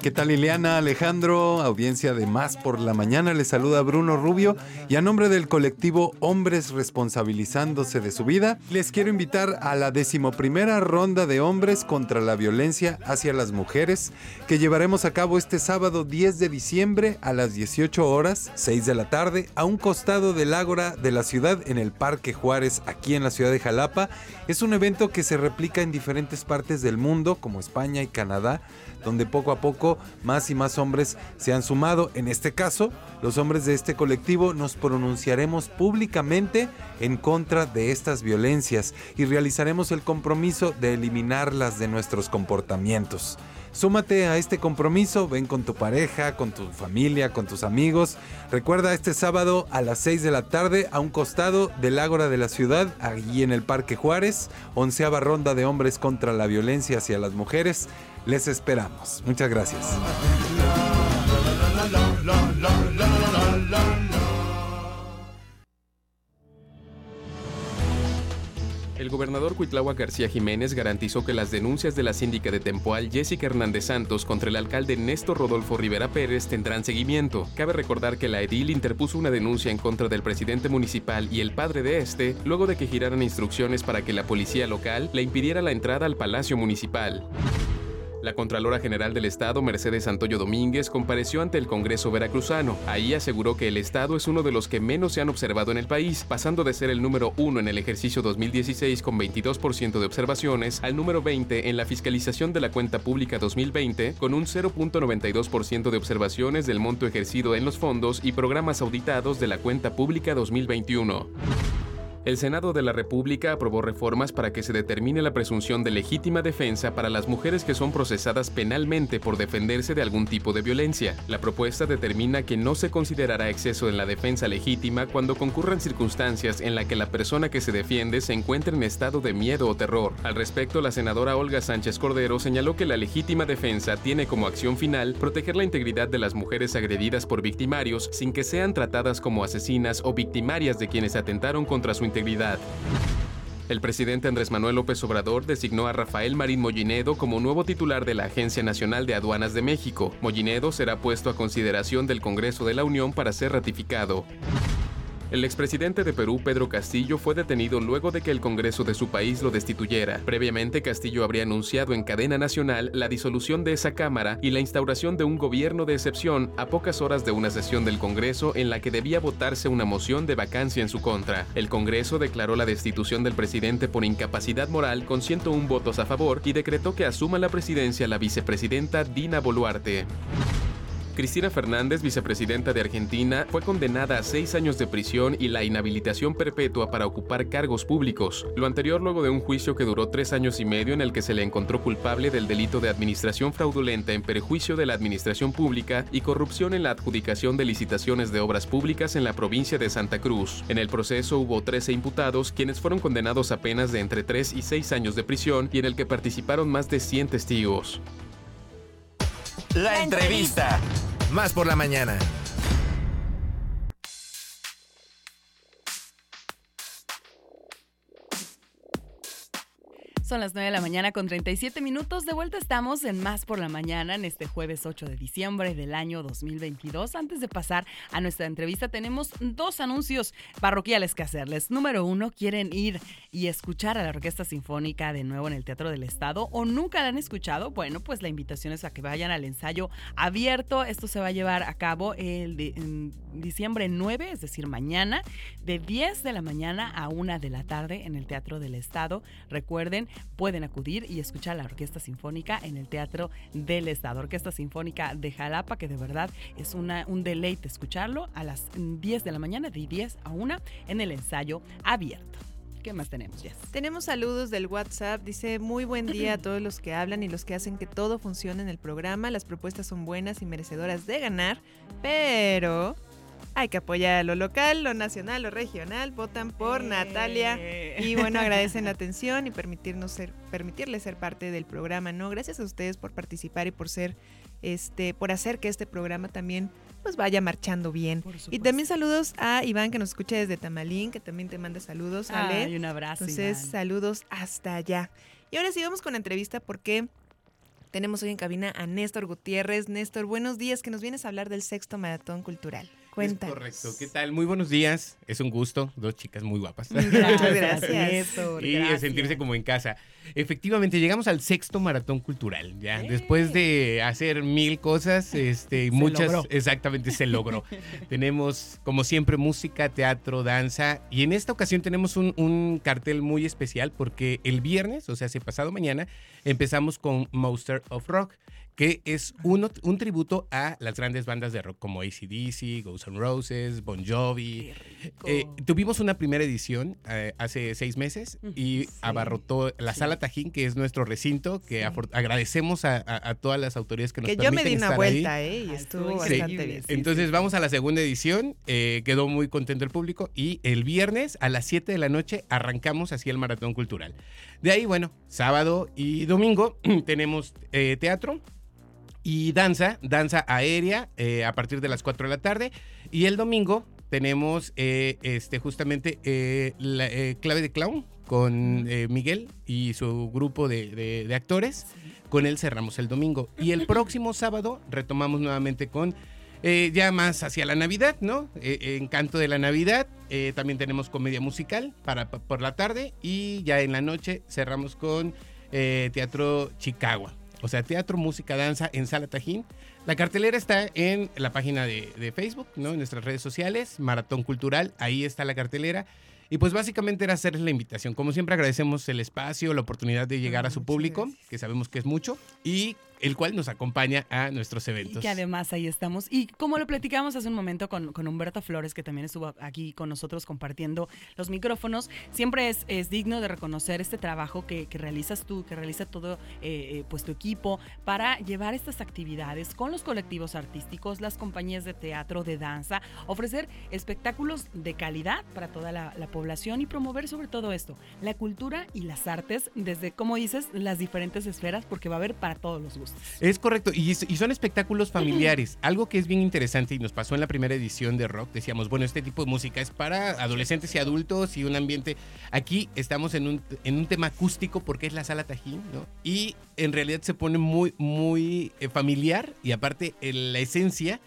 ¿Qué tal Liliana, Alejandro, audiencia de Más por la Mañana? Les saluda Bruno Rubio y a nombre del colectivo Hombres Responsabilizándose de su Vida, les quiero invitar a la decimoprimera ronda de hombres contra la violencia hacia las mujeres que llevaremos a cabo este sábado 10 de diciembre a las 18 horas, 6 de la tarde, a un costado del Ágora de la ciudad en el Parque Juárez, aquí en la ciudad de Jalapa. Es un evento que se replica en diferentes partes del mundo, como España y Canadá, donde poco a poco más y más hombres se han sumado. En este caso, los hombres de este colectivo nos pronunciaremos públicamente en contra de estas violencias y realizaremos el compromiso de eliminarlas de nuestros comportamientos. Súmate a este compromiso, ven con tu pareja, con tu familia, con tus amigos. Recuerda este sábado a las 6 de la tarde a un costado del Ágora de la ciudad, allí en el Parque Juárez, onceava ronda de hombres contra la violencia hacia las mujeres. Les esperamos. Muchas gracias. El gobernador Cuitláhuac García Jiménez garantizó que las denuncias de la síndica de Tempoal Jessica Hernández Santos contra el alcalde Néstor Rodolfo Rivera Pérez tendrán seguimiento. Cabe recordar que la edil interpuso una denuncia en contra del presidente municipal y el padre de este, luego de que giraran instrucciones para que la policía local le impidiera la entrada al Palacio Municipal. La Contralora General del Estado, Mercedes Santoyo Domínguez, compareció ante el Congreso veracruzano. Ahí aseguró que el Estado es uno de los que menos se han observado en el país, pasando de ser el número uno en el ejercicio 2016 con 22% de observaciones al número 20 en la fiscalización de la cuenta pública 2020 con un 0.92% de observaciones del monto ejercido en los fondos y programas auditados de la cuenta pública 2021. El Senado de la República aprobó reformas para que se determine la presunción de legítima defensa para las mujeres que son procesadas penalmente por defenderse de algún tipo de violencia. La propuesta determina que no se considerará exceso en la defensa legítima cuando concurran circunstancias en la que la persona que se defiende se encuentre en estado de miedo o terror. Al respecto, la senadora Olga Sánchez Cordero señaló que la legítima defensa tiene como acción final proteger la integridad de las mujeres agredidas por victimarios sin que sean tratadas como asesinas o victimarias de quienes atentaron contra su integridad. El presidente Andrés Manuel López Obrador designó a Rafael Marín Mollinedo como nuevo titular de la Agencia Nacional de Aduanas de México. Mollinedo será puesto a consideración del Congreso de la Unión para ser ratificado. El expresidente de Perú, Pedro Castillo, fue detenido luego de que el Congreso de su país lo destituyera. Previamente, Castillo habría anunciado en cadena nacional la disolución de esa Cámara y la instauración de un gobierno de excepción a pocas horas de una sesión del Congreso en la que debía votarse una moción de vacancia en su contra. El Congreso declaró la destitución del presidente por incapacidad moral con 101 votos a favor y decretó que asuma la presidencia la vicepresidenta Dina Boluarte. Cristina Fernández, vicepresidenta de Argentina, fue condenada a seis años de prisión y la inhabilitación perpetua para ocupar cargos públicos. Lo anterior luego de un juicio que duró tres años y medio en el que se le encontró culpable del delito de administración fraudulenta en perjuicio de la administración pública y corrupción en la adjudicación de licitaciones de obras públicas en la provincia de Santa Cruz. En el proceso hubo 13 imputados, quienes fueron condenados a penas de entre 3 y 6 años de prisión y en el que participaron más de 100 testigos. La entrevista. Más por la mañana. Son las 9 de la mañana con 37 minutos. De vuelta estamos en Más por la Mañana en este jueves 8 de diciembre del año 2022. Antes de pasar a nuestra entrevista, tenemos dos anuncios parroquiales que hacerles. Número uno, ¿quieren ir y escuchar a la Orquesta Sinfónica de nuevo en el Teatro del Estado o nunca la han escuchado? Bueno, pues la invitación es a que vayan al ensayo abierto. Esto se va a llevar a cabo el de, en diciembre 9, es decir, mañana, de 10 de la mañana a 1 de la tarde en el Teatro del Estado. Recuerden, pueden acudir y escuchar la Orquesta Sinfónica en el Teatro del Estado. Orquesta Sinfónica de Jalapa, que de verdad es una, un deleite escucharlo a las 10 de la mañana, de 10 a 1, en el ensayo abierto. ¿Qué más tenemos, Jess? Tenemos saludos del WhatsApp. Dice, muy buen día a [clears throat] todos los que hablan y los que hacen que todo funcione en el programa. Las propuestas son buenas y merecedoras de ganar, pero hay que apoyar a lo local, lo nacional, lo regional. Votan por Natalia y bueno, agradecen la [laughs] atención y permitirnos ser, permitirles ser parte del programa, ¿no? Gracias a ustedes por participar y por ser, este, por hacer que este programa también pues vaya marchando bien. Y también saludos a Iván que nos escucha desde Tamalín, que también te manda saludos, Ale. Ay, un abrazo, Entonces, Iván. saludos hasta allá. Y ahora sí vamos con la entrevista porque tenemos hoy en cabina a Néstor Gutiérrez. Néstor, buenos días, que nos vienes a hablar del sexto maratón cultural. Cuéntanos. Correcto. ¿Qué tal? Muy buenos días. Es un gusto. Dos chicas muy guapas. Gracias. [laughs] Néstor, y gracias. sentirse como en casa. Efectivamente, llegamos al sexto maratón cultural. Ya, después de hacer mil cosas, este, Se muchas, logró. exactamente se logró. [laughs] tenemos, como siempre, música, teatro, danza. Y en esta ocasión tenemos un, un cartel muy especial porque el viernes, o sea, hace pasado mañana, empezamos con Monster of Rock que es uno, un tributo a las grandes bandas de rock como ACDC, Guns N' Roses, Bon Jovi. Eh, tuvimos una primera edición eh, hace seis meses y abarrotó la Sala Tajín, que es nuestro recinto, que agradecemos a, a- a todas las autoridades que nos Que yo me permiten di una estar vuelta, ahí. ¿eh? Y estuvo Sí. bastante bien. Entonces vamos a la segunda edición, eh, quedó muy contento el público y el viernes a las 7 de la noche arrancamos hacia el Maratón Cultural. De ahí, bueno, sábado y domingo [clears throat] tenemos eh, teatro y danza, danza aérea eh, a partir de las 4 de la tarde y el domingo tenemos eh, este, justamente eh, la eh, clave de clown con eh, Miguel y su grupo de, de- de actores. Con él cerramos el domingo. Y el [laughs] próximo sábado retomamos nuevamente con eh, ya más hacia la Navidad, ¿no? Encanto de la Navidad. Eh, también tenemos comedia musical para, pa- por la tarde. Y ya en la noche cerramos con eh, Teatro Chicago. O sea, teatro, música, danza en Sala Tajín. La cartelera está en la página de, de Facebook, ¿no? En nuestras redes sociales, Maratón Cultural, ahí está la cartelera. Y pues básicamente era hacerles la invitación. Como siempre agradecemos el espacio, la oportunidad de llegar a su público, que sabemos que es mucho, y el cual nos acompaña a nuestros Y eventos. que además ahí estamos. Y como lo platicamos hace un momento con, con Humberto Flores, que también estuvo aquí con nosotros compartiendo los micrófonos, siempre es, es digno de reconocer este trabajo que, que realizas tú, que realiza todo eh, eh, pues tu equipo para llevar estas actividades con los colectivos artísticos, las compañías de teatro, de danza, ofrecer espectáculos de calidad para toda la, la población y promover sobre todo esto, la cultura y las artes desde, como dices, las diferentes esferas, porque va a haber para todos los gustos. Es correcto, y, y son espectáculos familiares. Algo que es bien interesante y nos pasó en la primera edición de Rock, decíamos, bueno, este tipo de música es para adolescentes y adultos y un ambiente... Aquí estamos en un, en un tema acústico porque es la sala Tajín, ¿no? Y en realidad se pone muy, muy eh, familiar y aparte en la esencia...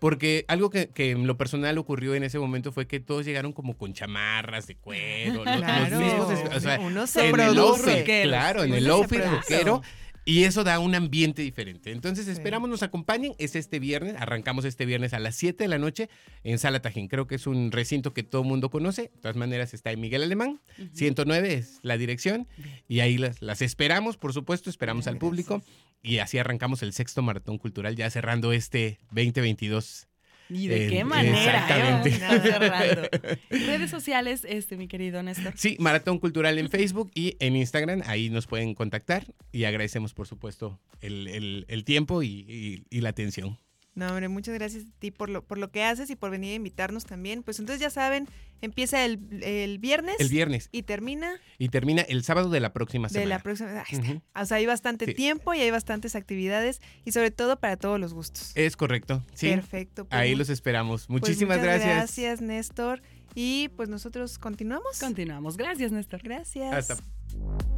Porque algo que, que en lo personal ocurrió en ese momento fue que todos llegaron como con chamarras de cuero. [laughs] los- los Claro. mismos, o sea, Uno se en el outfit, claro, en el outfit rockero. Y eso da un ambiente diferente. Entonces esperamos nos acompañen. Es este viernes. Arrancamos este viernes a las 7 de la noche en Sala Tajín. Creo que es un recinto que todo el mundo conoce. De todas maneras está en Miguel Alemán. 109 es la dirección. Y ahí las, las esperamos, por supuesto. Esperamos al público. Y así arrancamos el sexto maratón cultural ya cerrando este 2022. ¿Y de qué manera? Exactamente. eh? Nada cerrando. [laughs] Redes sociales, este, mi querido Néstor. Sí, Maratón Cultural en Facebook y en Instagram. Ahí nos pueden contactar. Y agradecemos, por supuesto, el, el- el tiempo y- y- y la atención. No, hombre, muchas gracias a ti por lo, por lo que haces y por venir a invitarnos también. Pues entonces ya saben, empieza el, el viernes. El viernes. Y termina Y termina el sábado de la próxima de semana. la próxima. Ahí está. Ujú. O sea, hay bastante Sí. tiempo y hay bastantes actividades y sobre todo para todos los gustos. Es correcto. Sí. Perfecto. pues, Ahí los esperamos. pues Muchísimas muchas gracias. Gracias, Néstor. Y pues nosotros continuamos. Continuamos. Gracias, Néstor. Gracias. Hasta.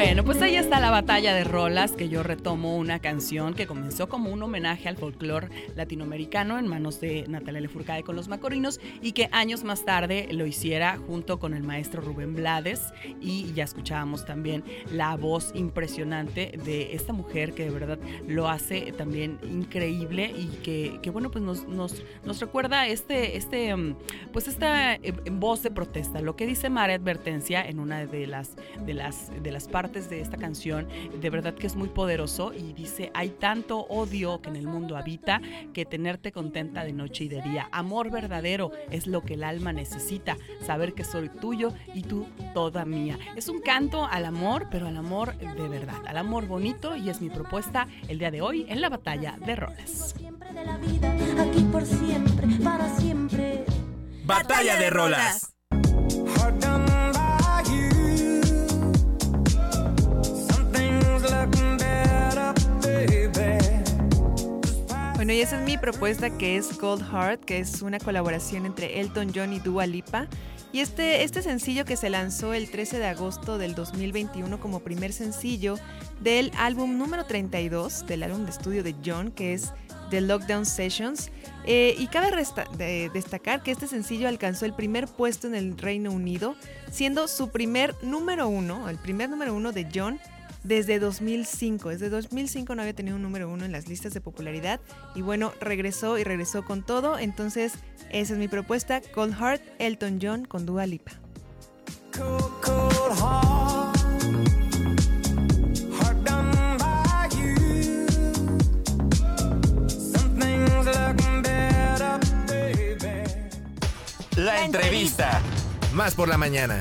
Bueno, pues ahí está la batalla de rolas, que yo retomo una canción que comenzó como un homenaje al folclore latinoamericano en manos de Natalia Lefourcade con los Macorinos y que años más tarde lo hiciera junto con el maestro Rubén Blades y ya escuchábamos también la voz impresionante de esta mujer que de verdad lo hace también increíble y que, que, bueno, pues nos, nos, nos recuerda este, este, mm, pues esta eh, voz de protesta. Lo que dice Mara Advertencia en una de las, de las, de las partes de esta canción, de verdad que es muy poderoso y dice, hay tanto odio que en el mundo habita que tenerte contenta de noche y de día. Amor verdadero es lo que el alma necesita, saber que soy tuyo y tú toda mía. Es un canto al amor, pero al amor de verdad, al amor bonito y es mi propuesta el día de hoy en la batalla de rolas. de la vida, aquí por siempre, para siempre. Batalla de rolas. Bueno, y esa es mi propuesta que es Cold Heart, que es una colaboración entre Elton John y Dua Lipa. Y este, este sencillo que se lanzó el 13 de agosto del 2021 como primer sencillo del álbum número 32, del álbum de estudio de John, que es The Lockdown Sessions. Eh, y cabe destacar que este sencillo alcanzó el primer puesto en el Reino Unido, siendo su primer número uno, el primer número uno de John desde 2005. Desde 2005 no había tenido un número uno en las listas de popularidad. Y bueno, regresó y regresó con todo. Entonces, esa es mi propuesta. Cold Heart, Elton John con Dua Lipa. La entrevista. Más por la mañana.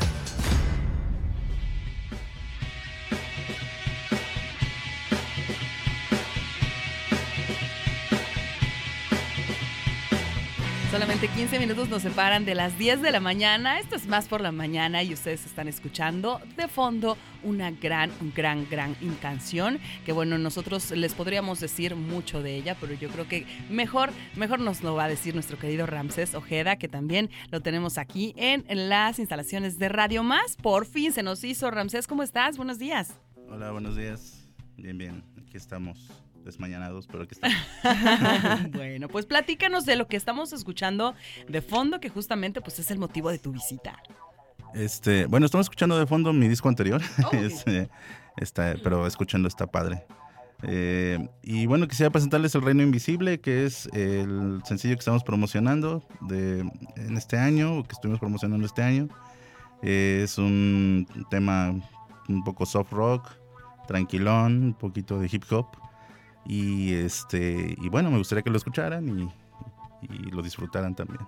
Solamente 15 minutos nos separan de las 10 de la mañana. Esto es más por la mañana y ustedes están escuchando de fondo una gran, gran, gran canción que bueno, nosotros les podríamos decir mucho de ella, pero yo creo que mejor, mejor nos lo va a decir nuestro querido Ramsés Ojeda, que también lo tenemos aquí en las instalaciones de Radio Más. Por fin se nos hizo. Ramsés, ¿cómo estás? Buenos días. Hola, buenos días. Bien, bien. Aquí estamos desmañanados, pero aquí estamos. [laughs] bueno, pues platícanos de lo que estamos escuchando de fondo, que justamente pues es el motivo de tu visita. Este, bueno, estamos escuchando de fondo mi disco anterior, [laughs] [laughs] Este, está, pero escuchando está padre. Eh, y bueno, quisiera presentarles El Reino Invisible, que es el sencillo que estamos promocionando de, en este año, o que estuvimos promocionando este año. Eh, es un tema un poco soft rock, tranquilón, un poquito de hip hop. Y este y bueno, me gustaría que lo escucharan y, y lo disfrutaran también.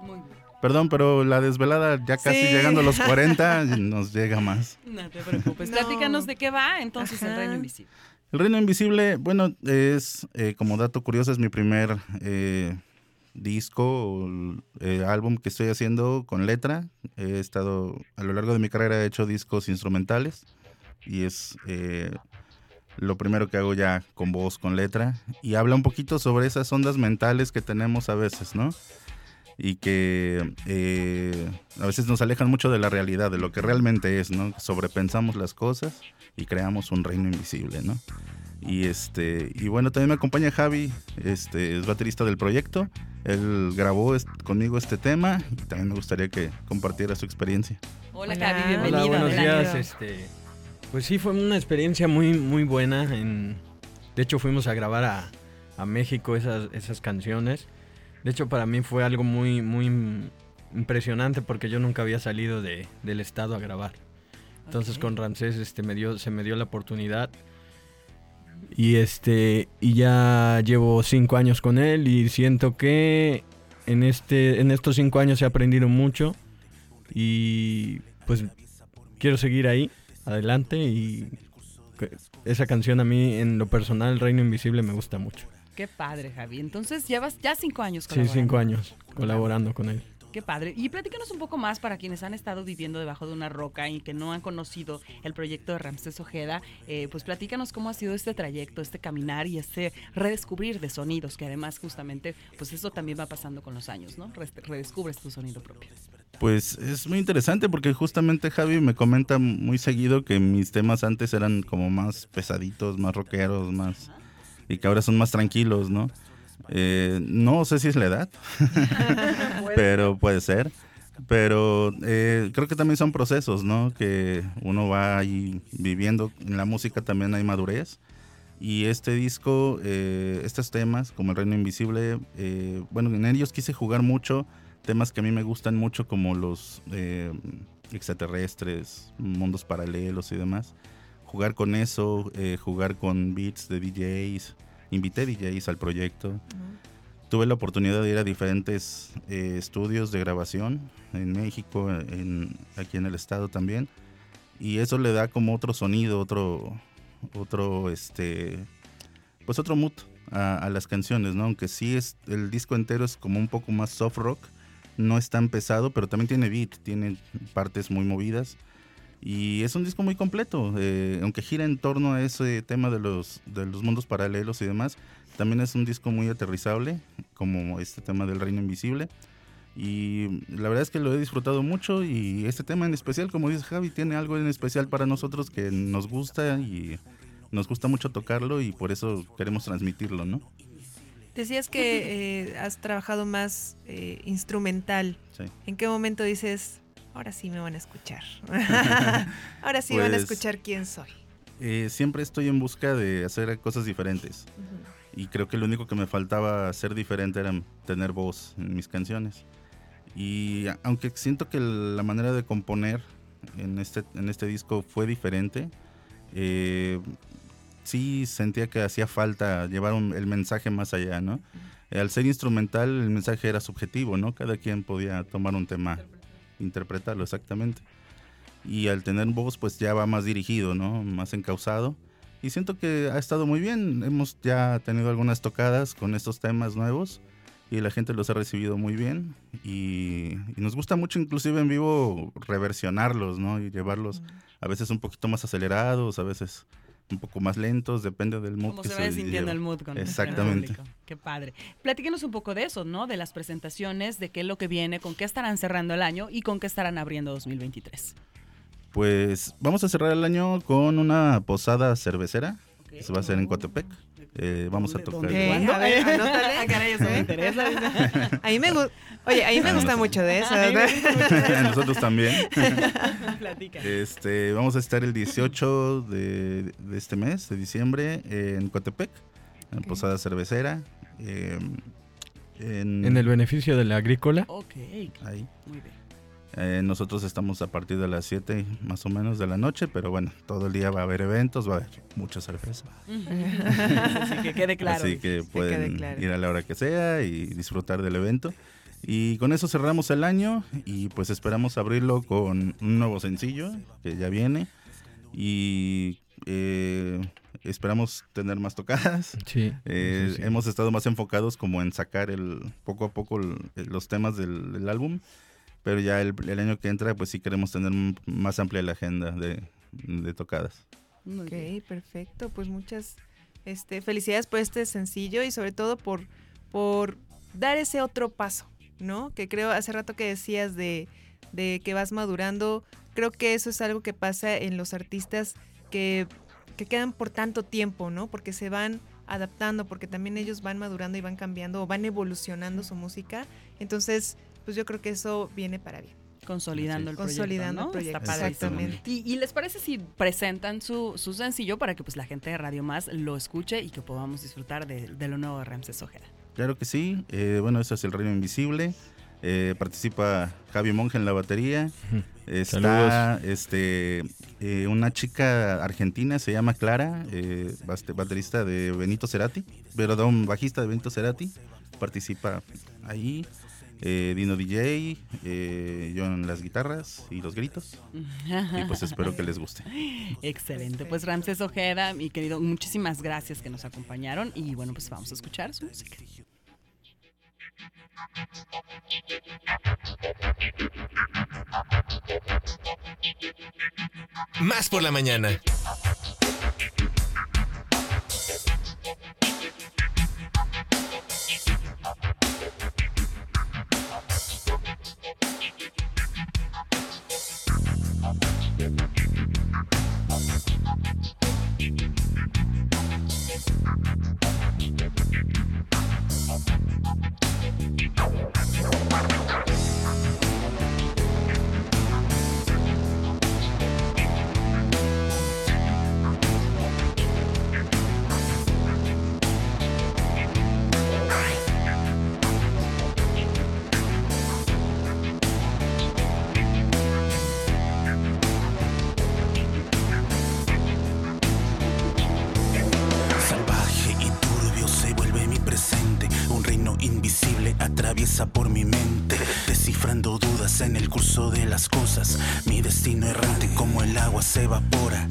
Muy bien. Perdón, pero la desvelada ya casi Sí. llegando a los 40 [laughs] nos llega más. No te preocupes. Platícanos de qué va entonces el Reino Invisible. El Reino Invisible, bueno, es eh, como dato curioso, es mi primer eh, disco o eh, álbum que estoy haciendo con letra. He estado, a lo largo de mi carrera he hecho discos instrumentales y es eh, lo primero que hago ya con voz, con letra. Y habla un poquito sobre esas ondas mentales que tenemos a veces, ¿no? y que eh, a veces nos alejan mucho de la realidad, de lo que realmente es, ¿no? Sobrepensamos las cosas y creamos un reino invisible, ¿no? Y este y bueno, también me acompaña Javi, este es baterista del proyecto. Él grabó est- conmigo este tema y también me gustaría que compartiera su experiencia. Hola, Hola. Javi, Hola, bienvenido. buenos adelante. días. Este, pues sí, fue una experiencia muy, muy buena. En, de hecho, fuimos a grabar a, a México esas, esas canciones. De hecho, para mí fue algo muy, muy im- impresionante porque yo nunca había salido de, del estado a grabar. Entonces con Ramsés este, me dio, se me dio la oportunidad. Y este y ya llevo cinco años con él y siento que en este en estos cinco años he aprendido mucho y pues quiero seguir ahí adelante y, esa canción a mí, en lo personal, Reino Invisible, me gusta mucho. Qué padre, Javi. Entonces llevas ya cinco años Sí, colaborando. cinco años colaborando con él. Qué padre. Y platícanos un poco más para quienes han estado viviendo debajo de una roca y que no han conocido el proyecto de Ramsés Ojeda. eh, pues platícanos cómo ha sido este trayecto, este caminar y este redescubrir de sonidos, que además justamente, pues eso también va pasando con los años, ¿no? Res- Redescubres tu sonido propio. Pues es muy interesante porque justamente Javi me comenta muy seguido que mis temas antes eran como más pesaditos, más rockeros, más... y que ahora son más tranquilos, ¿no? Eh, no sé si es la edad, [laughs] pero puede ser. Pero eh, creo que también son procesos, ¿no? Que uno va ahí viviendo. En la música también hay madurez. Y este disco, eh, estos temas, como El Reino Invisible, eh, bueno, en ellos quise jugar mucho temas que a mí me gustan mucho, como los eh, extraterrestres, mundos paralelos y demás. Jugar con eso, eh, jugar con beats de DJs. Invité DJs al proyecto. Tuve la oportunidad de ir a diferentes eh, estudios de grabación en México, en, aquí en el estado también. Y eso le da como otro sonido, otro, otro, este, pues otro mood a, a las canciones, ¿no? Aunque sí es, el disco entero es como un poco más soft rock, no es tan pesado, pero también tiene beat, tiene partes muy movidas. Y es un disco muy completo, eh, aunque gira en torno a ese tema de los, de los mundos paralelos y demás, también es un disco muy aterrizable, como este tema del Reino Invisible. Y la verdad es que lo he disfrutado mucho y este tema en especial, como dice Javi, tiene algo en especial para nosotros que nos gusta y nos gusta mucho tocarlo y por eso queremos transmitirlo, ¿no? Decías que eh, has trabajado más eh, instrumental. Sí. ¿En qué momento dices, ahora sí me van a escuchar? [laughs] ahora sí van a Pues- escuchar quién soy. Eh, siempre estoy en busca de hacer cosas diferentes. Y creo que lo único que me faltaba hacer diferente era tener voz en mis canciones. Y aunque siento que la manera de componer en este, en este disco fue diferente, eh, sí sentía que hacía falta llevar un- el mensaje más allá, ¿no? Al ser instrumental, el mensaje era subjetivo, ¿no? Cada quien podía tomar un tema, interpretarlo exactamente. Y al tener voz, pues ya va más dirigido, ¿no? Más encausado. Y siento que ha estado muy bien. Hemos ya tenido algunas tocadas con estos temas nuevos y la gente los ha recibido muy bien. Y, y nos gusta mucho, inclusive en vivo, reversionarlos, ¿no? Y llevarlos a veces un poquito más acelerados, a veces un poco más lentos, depende del mood Como que se vaya sintiendo lleva. el mood con el Exactamente. público. Qué padre. Platíquenos un poco de eso, ¿no? De las presentaciones, de qué es lo que viene, con qué estarán cerrando el año y con qué estarán abriendo 2023. Pues vamos a cerrar el año con una posada cervecera. que Se va a hacer en Coatepec. Eh, vamos a tocar. ¿Qué? A ver, anótale. Ah, caray, eso me interesa. Me gu- Oye, ahí me gusta de eso. Ahí me gusta mucho de eso. [laughs] Nosotros también. [laughs] Platica. Este, vamos a estar el 18 de, de este mes, de diciembre, en Coatepec, en Posada Cervecera. eh, en, En el beneficio de la agrícola. Ok. Ahí. Muy bien. Eh, nosotros estamos a partir de las 7 más o menos de la noche, pero bueno, todo el día va a haber eventos, va a haber mucha cerveza. [laughs] Así que quede claro. Así que pueden claro. ir a la hora que sea y disfrutar del evento. Y con eso cerramos el año y pues esperamos abrirlo con un nuevo sencillo que ya viene y eh, esperamos tener más tocadas. [laughs] Sí, Eh, sí, sí. Hemos estado más enfocados como en sacar el poco a poco el- los temas del, del álbum, pero ya el, el año que entra pues sí queremos tener más amplia la agenda de, de tocadas. Ok, perfecto. Pues muchas este, felicidades por este sencillo y sobre todo por, por dar ese otro paso, ¿no? Que creo hace rato que decías de, de que vas madurando. Creo que eso es algo que pasa en los artistas que, que quedan por tanto tiempo, ¿no? Porque se van adaptando, porque también ellos van madurando y van cambiando o van evolucionando su música. Entonces, pues yo creo que eso viene para bien. Consolidando el proyecto. Consolidando ¿no? el proyecto, Está exactamente. ¿Y, y les parece si presentan su, su sencillo para que pues la gente de Radio Más lo escuche y que podamos disfrutar de, de lo nuevo de Ramses Ojeda? Claro que sí. Eh, bueno, eso es El Reino Invisible. Eh, participa Javi Monge en la batería. Está este, eh, una chica argentina, se llama Clara, eh, baterista de Benito Cerati, perdón, bajista de Benito Cerati. Participa ahí. Eh, Dino DJ, eh, yo en las guitarras y los gritos. Y pues espero que les guste. Excelente. Pues Ramses Ojeda, mi querido, muchísimas gracias que nos acompañaron. Y bueno, pues vamos a escuchar su música. Más por la mañana. Thank you. En el curso de las cosas. Mi destino errante como el agua se evapora,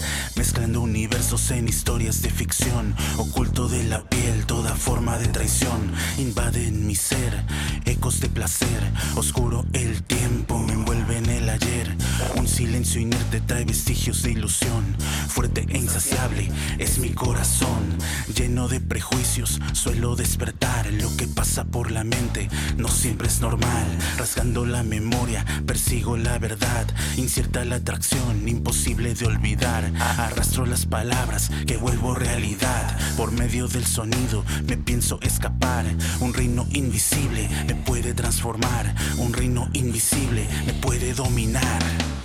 universos en historias de ficción. Oculto de la piel toda forma de traición, invaden mi ser, ecos de placer. Oscuro el tiempo me envuelve en el ayer. Un silencio inerte trae vestigios de ilusión. Fuerte e insaciable es mi corazón, lleno de prejuicios. Suelo despertar lo que pasa por la mente. No siempre es normal. Rasgando la memoria, persigo la verdad. Incierta la atracción, imposible de olvidar. Arrastro las palabras que vuelvo realidad. Por medio del sonido me pienso escapar. Un reino invisible me puede transformar. Un reino invisible me puede dominar.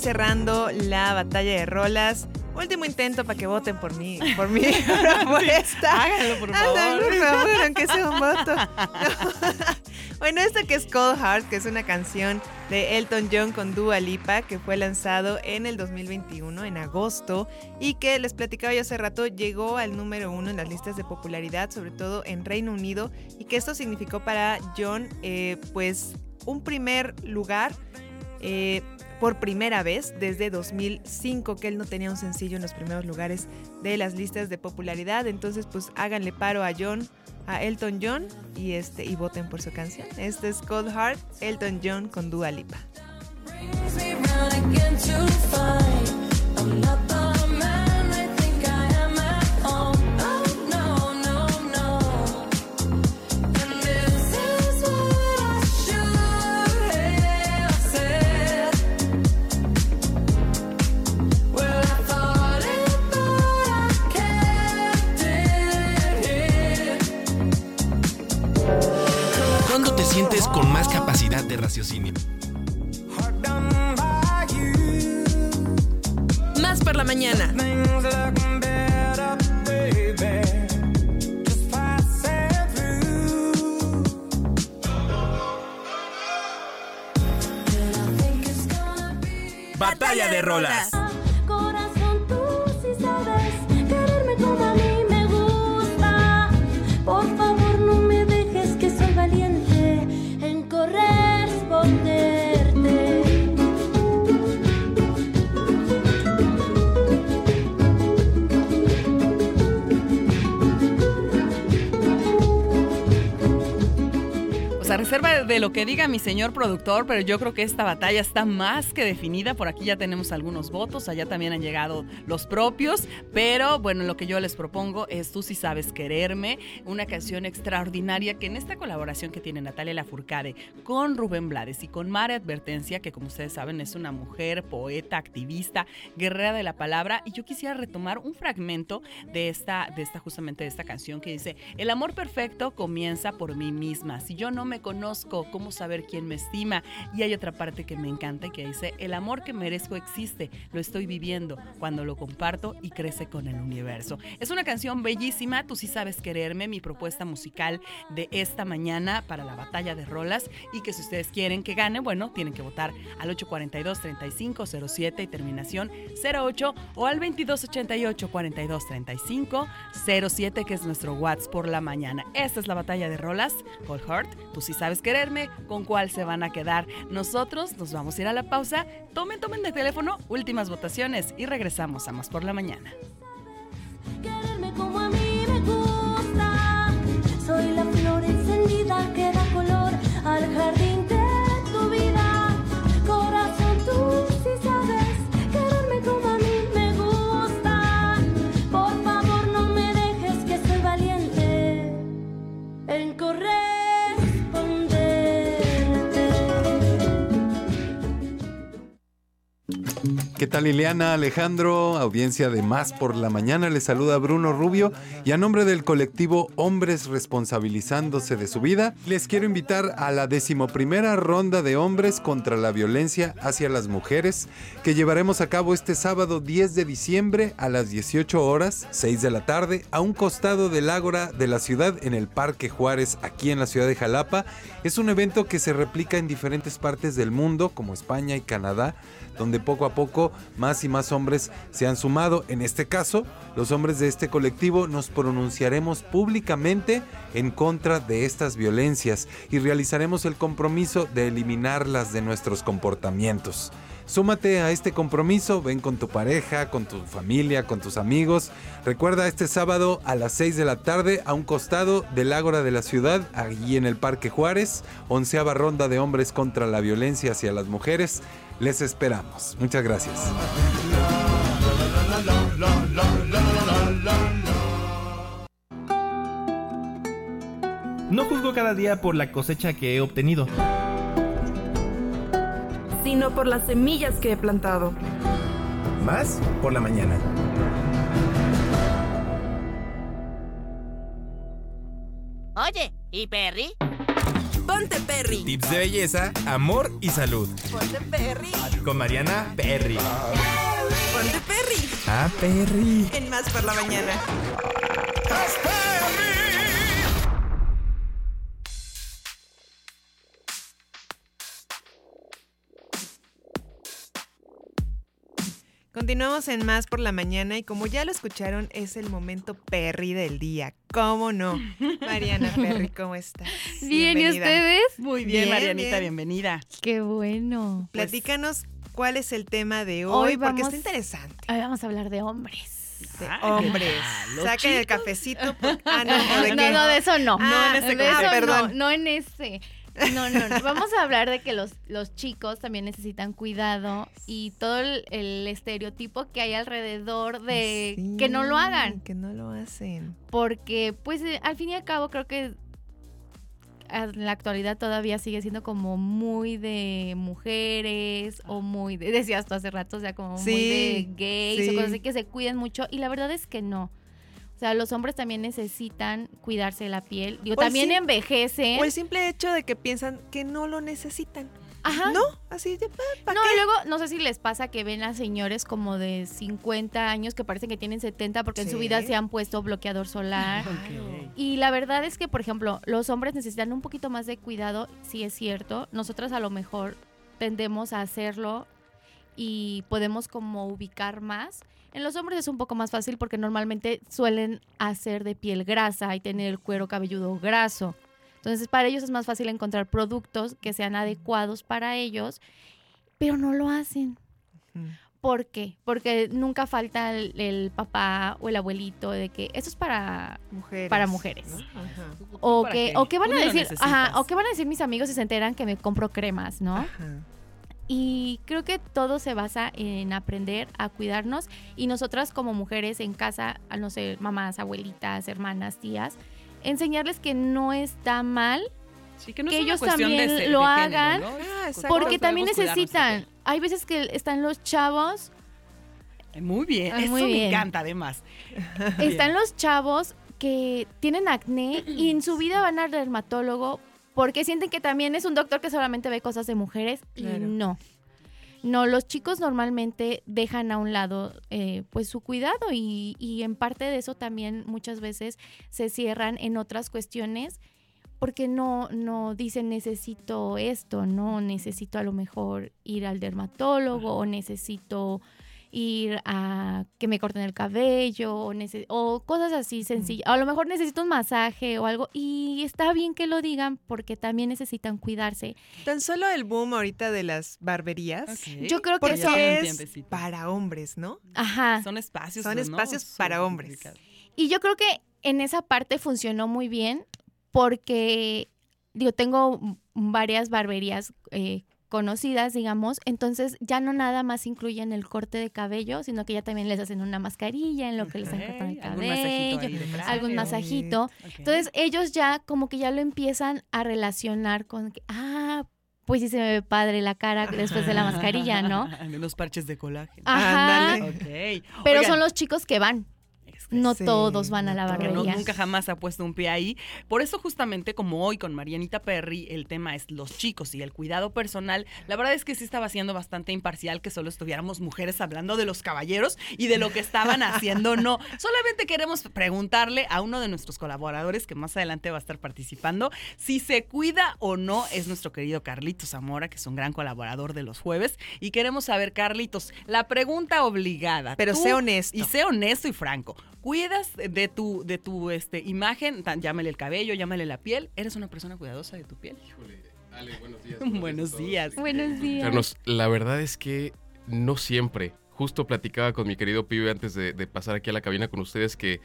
Cerrando la batalla de rolas. Último intento para que voten por mí, por mi [laughs] [laughs] propuesta. Háganlo, por Háganlo, favor. por [laughs] favor, aunque sea un voto. bueno, esto que es Cold Heart, que es una canción de Elton John con Dua Lipa, que fue lanzado en el 2021, en agosto, y que les platicaba yo hace rato, llegó al número uno en las listas de popularidad, sobre todo en Reino Unido, y que esto significó para John, eh, pues, un primer lugar. eh, por primera vez desde 2005 que él no tenía un sencillo en los primeros lugares de las listas de popularidad. Entonces, pues háganle paro a John, a Elton John y este y voten por su canción. Este es Cold Heart, Elton John con Dua Lipa. Lo que diga mi señor productor, pero yo creo que esta batalla está más que definida. Por aquí ya tenemos algunos votos, allá también han llegado los propios, pero bueno, lo que yo les propongo es Tú si sabes quererme, una canción extraordinaria que en esta colaboración que tiene Natalia Lafourcade con Rubén Blades y con Mare Advertencia, que como ustedes saben es una mujer, poeta, activista, guerrera de la palabra, y yo quisiera retomar un fragmento de esta, de esta justamente de esta canción que dice, el amor perfecto comienza por mí misma. Si yo no me conozco, ¿cómo saber quién me estima? Y hay otra parte que me encanta que dice, el amor que merezco existe, lo estoy viviendo cuando lo comparto y crece con el universo. Es una canción bellísima, tú sí sabes quererme, mi propuesta musical de esta mañana para la batalla de rolas y que si ustedes quieren que gane, bueno, tienen que votar al 842-3507 y terminación 08 o al 2288-4235-07 que es nuestro WhatsApp por la mañana. Esta es la batalla de rolas, Cold Heart, tú sí sabes quererme, con cuál se van a quedar. Nosotros nos vamos a ir a la pausa, tomen, tomen de teléfono, últimas votaciones y regresamos a más por la mañana. Quererme como a mí me gusta. Soy la flor encendida que da color al jardín ¿Qué tal Liliana, Alejandro, audiencia de Más por la Mañana? Les saluda Bruno Rubio y a nombre del colectivo Hombres Responsabilizándose de su Vida, les quiero invitar a la decimoprimera ronda de hombres contra la violencia hacia las mujeres que llevaremos a cabo este sábado 10 de diciembre a las 18 horas, 6 de la tarde, a un costado del Ágora de la ciudad en el Parque Juárez, aquí en la ciudad de Jalapa. Es un evento que se replica en diferentes partes del mundo, como España y Canadá donde poco a poco más y más hombres se han sumado. En este caso, los hombres de este colectivo nos pronunciaremos públicamente en contra de estas violencias y realizaremos el compromiso de eliminarlas de nuestros comportamientos. Súmate a este compromiso, ven con tu pareja, con tu familia, con tus amigos. Recuerda este sábado a las 6 de la tarde a un costado del Ágora de la ciudad, allí en el Parque Juárez, onceava ronda de hombres contra la violencia hacia las mujeres. Les esperamos. Muchas gracias. No juzgo cada día por la cosecha que he obtenido. sino por las semillas que he plantado. Más por la mañana. Oye, ¿y Perry? Ponte Perry. Tips de belleza, amor y salud. Ponte Perry. Con Mariana Perry. Ponte Perry. Ah, Perry. En Más por la Mañana. Continuamos en Más por la Mañana y como ya lo escucharon, es el momento Perry del día. ¿Cómo no? [laughs] Mariana Perry, ¿cómo estás? Bien, ¿y Bienvenida. ustedes? Muy bien, Marianita, bienvenida. Qué bueno. Pues, Platícanos cuál es el tema de hoy, Hoy porque está interesante. hoy vamos a hablar de hombres. De Ah, hombres. ¿qué tal? Los Saquen el cafecito. por- Ah, no, ¿o [laughs] de no, no, de eso no. Ah, de en este eso ah, no, perdón. no en ese. No, no, no. Vamos a hablar de que los, los chicos también necesitan cuidado y todo el, el estereotipo que hay alrededor de que no lo hagan. Que no lo hacen. Porque, pues, eh, al fin y al cabo, creo que en la actualidad todavía sigue siendo como muy de mujeres o muy de, [laughs] decías tú hace rato, o sea, como muy de gays o cosas así que se cuiden mucho y la verdad es que no. O sea, los hombres también necesitan cuidarse la piel. Digo, O también envejecen. O el simple hecho de que piensan que no lo necesitan. Ajá. No, así de ¿para No, qué? y luego no sé si les pasa que ven a señores como de 50 años que parecen que tienen 70 porque en su vida se han puesto bloqueador solar. Y la verdad es que, por ejemplo, los hombres necesitan un poquito más de cuidado, sí es cierto. Nosotras a lo mejor tendemos a hacerlo y podemos como ubicar más. En los hombres es un poco más fácil porque normalmente suelen hacer de piel grasa y tener el cuero cabelludo graso. Entonces para ellos es más fácil encontrar productos que sean adecuados para ellos, pero no lo hacen. ¿Por qué? Porque nunca falta el, el papá o el abuelito de que eso es para Mujeres. Para mujeres. ¿no? Ajá. O ¿Para que, qué? o qué van a decir, ajá, o qué van a decir mis amigos si se enteran que me compro cremas, ¿no? Y creo que todo se basa en aprender a cuidarnos y nosotras como mujeres en casa, a no sé, mamás, abuelitas, hermanas, tías, enseñarles que no está mal Sí, que no que ellos de también lo de género, hagan ¿no? Ah, exacto. porque también necesitan. Hay veces que están los chavos Muy bien, Ay, eso muy me encanta además. Están los chavos que tienen acné y en su vida van al dermatólogo porque sienten que también es un doctor que solamente ve cosas de mujeres y no. No, los chicos normalmente dejan a un lado eh, pues su cuidado y, y en parte de eso también muchas veces se cierran en otras cuestiones porque no, no dicen necesito esto, no necesito a lo mejor ir al dermatólogo o necesito ir a que me corten el cabello o, cosas así sencillas. A lo mejor necesito un masaje o algo y está bien que lo digan porque también necesitan cuidarse. Tan solo el boom ahorita de las barberías. Yo creo que eso- es para hombres, ¿no? Ajá. Son espacios. Son pues, ¿no? espacios para hombres. Y yo creo que en esa parte funcionó muy bien porque, digo, tengo varias barberías eh, conocidas, digamos, entonces ya no nada más incluyen el corte de cabello, sino que ya también les hacen una mascarilla en lo que les están cortando el masajito cabello, cráneo. algún masajito. Entonces ellos ya como que ya lo empiezan a relacionar con que, ah, pues sí se me ve padre la cara después de la mascarilla, ¿no? [laughs] Los parches de colágeno. Ajá. Ok. Pero Oigan, son los chicos que van. No todos van a la no- barbería. nunca jamás ha puesto un pie ahí. Por eso justamente como hoy con Marianita Perry, el tema es los chicos y el cuidado personal. La verdad es que sí estaba siendo bastante imparcial que solo estuviéramos mujeres hablando de los caballeros y de lo que estaban haciendo. No, [laughs] solamente queremos preguntarle a uno de nuestros colaboradores que más adelante va a estar participando si se cuida o no. Es nuestro querido Carlitos Zamora, que es un gran colaborador de los jueves. Y queremos saber, Carlitos, la pregunta obligada. Pero sé honesto. Y sé honesto y franco. ¿Cuidas de tu, de tu este, imagen? Tan- llámale el cabello, llámale la piel. ¿Eres una persona cuidadosa de tu piel? Ale, buenos días. [laughs] Buenos días. Buenos días. Carlos, la verdad es que no siempre. Justo platicaba con mi querido pibe antes de, de pasar aquí a la cabina con ustedes que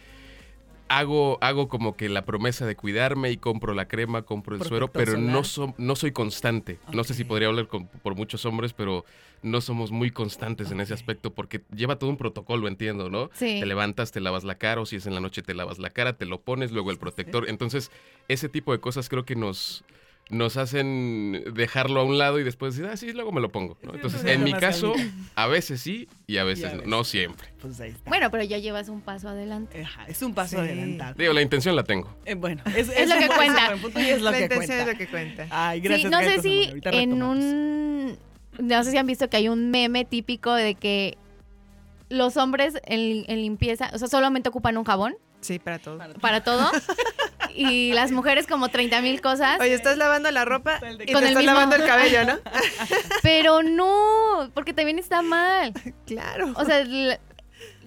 hago, hago como que la promesa de cuidarme y compro la crema, compro el suero, pero no, so- no soy constante. No sé si podría hablar con- por muchos hombres, pero no somos muy constantes en ese aspecto porque lleva todo un protocolo, entiendo, ¿no? Sí. Te levantas, te lavas la cara o si es en la noche te lavas la cara, te lo pones, luego el protector. Entonces, ese tipo de cosas creo que nos nos hacen dejarlo a un lado y después decir, ah, sí, luego me lo pongo. ¿no? Entonces, en mi caso, a veces sí y a veces, Y a no, veces. no siempre. Pues ahí está. Bueno, pero ya llevas un paso adelante. es un paso adelantado. Digo, la intención la tengo. Eh, bueno, es, Es lo que cuenta. es lo La que intención cuenta. es lo que cuenta. Ay, Sí, gracias. no sé si en un... No sé si han visto que hay un meme típico de que los hombres en, en limpieza, o sea, solamente ocupan un jabón Sí, para todo. para todo. [laughs] y las mujeres como 30 mil cosas. Oye, estás lavando la ropa y te estás mismo- lavando el cabello, ¿no? [laughs] Pero no, porque también está mal. Claro. O sea,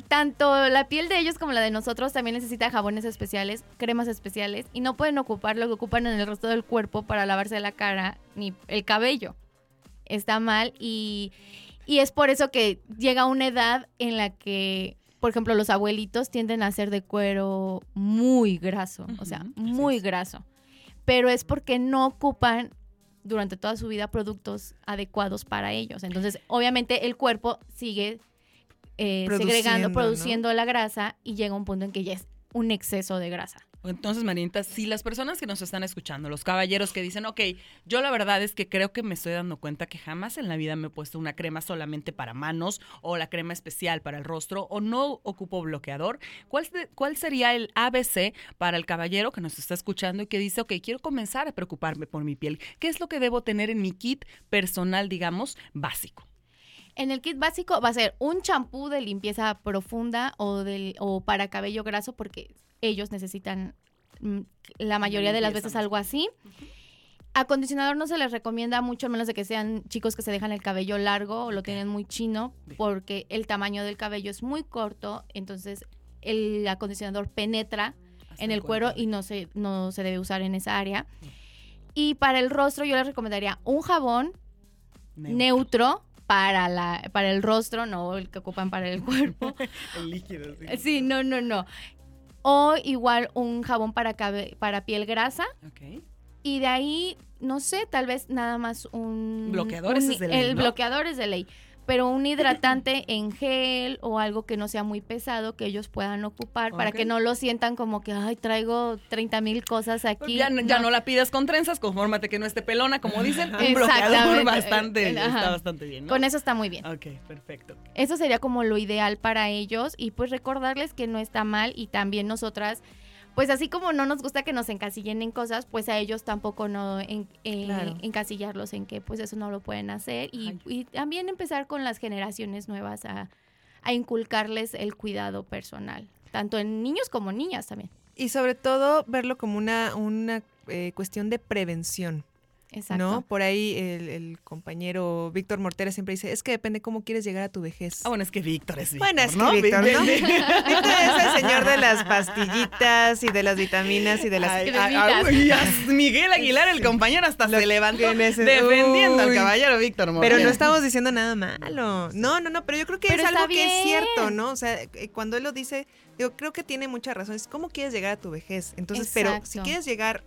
tanto la piel de ellos como la de nosotros también necesita jabones especiales, cremas especiales, y no pueden ocupar lo que ocupan en el resto del cuerpo para lavarse la cara ni el cabello. Está mal y, y es por eso que llega una edad en la que, por ejemplo, los abuelitos tienden a ser de cuero muy graso, o sea, muy graso. Pero es porque no ocupan durante toda su vida productos adecuados para ellos. Entonces, obviamente, el cuerpo sigue eh, Produciendo, segregando, ¿no? produciendo la grasa y llega un punto en que ya es un exceso de grasa. Entonces, Marianita, si las personas que nos están escuchando, los caballeros que dicen, ok, yo la verdad es que creo que me estoy dando cuenta que jamás en la vida me he puesto una crema solamente para manos o la crema especial para el rostro o no ocupo bloqueador, ¿cuál, cuál sería el ABC para el caballero que nos está escuchando y que dice, ok, quiero comenzar a preocuparme por mi piel? ¿Qué es lo que debo tener en mi kit personal, digamos, básico? En el kit básico va a ser un champú de limpieza profunda o, del, o para cabello graso porque ellos necesitan mm, la mayoría de las veces algo así. Acondicionador no se les recomienda mucho, a menos de que sean chicos que se dejan el cabello largo o lo tienen muy chino, porque el tamaño del cabello es muy corto, entonces el acondicionador penetra en el cuero y no se, no se debe usar en esa área. Y para el rostro yo les recomendaría un jabón neutro, para, la, para el rostro, no el que ocupan para el cuerpo. [laughs] El líquido. sí. Sí, no, no, no. O igual un jabón para, para piel grasa. Y de ahí, no sé, tal vez nada más un... Bloqueador, un- es de ley, El ¿no? bloqueador es de ley. Pero un [laughs] hidratante en gel o algo que no sea muy pesado que ellos puedan ocupar para que no lo sientan como que, ay, traigo 30 mil cosas aquí. Ya, no- ya no la pidas con trenzas, confórmate que no esté pelona, como dicen. Un bloqueador [laughs] bastante, Eh, ajá. está bastante bien, ¿no? Con eso está muy bien. Ok, perfecto. Eso sería como lo ideal para ellos y pues recordarles que no está mal y también nosotras, pues así como no nos gusta que nos encasillen en cosas, pues a ellos tampoco no en- eh, Claro. encasillarlos en que pues eso no lo pueden hacer y, y también empezar con las generaciones nuevas a, a inculcarles el cuidado personal, tanto en niños como niñas también. Y sobre todo verlo como una, una eh, cuestión de prevención. Exacto. ¿No? Por ahí el, el compañero Víctor Mortera siempre dice, es que depende cómo quieres llegar a tu vejez. Ah, bueno, es que Víctor es Víctor, Bueno, es que. Víctor, ¿no? Víctor es el señor de las pastillitas y de las vitaminas y de las Ay, Miguel Aguilar, el compañero, hasta se levantó defendiendo al caballero Víctor Moreno. Pero no estamos diciendo nada malo. No, no, no, pero yo creo que Pero es algo que es cierto, ¿no? O sea, eh, cuando él lo dice, yo creo que tiene mucha razón. Es cómo quieres llegar a tu vejez. Entonces, pero si quieres llegar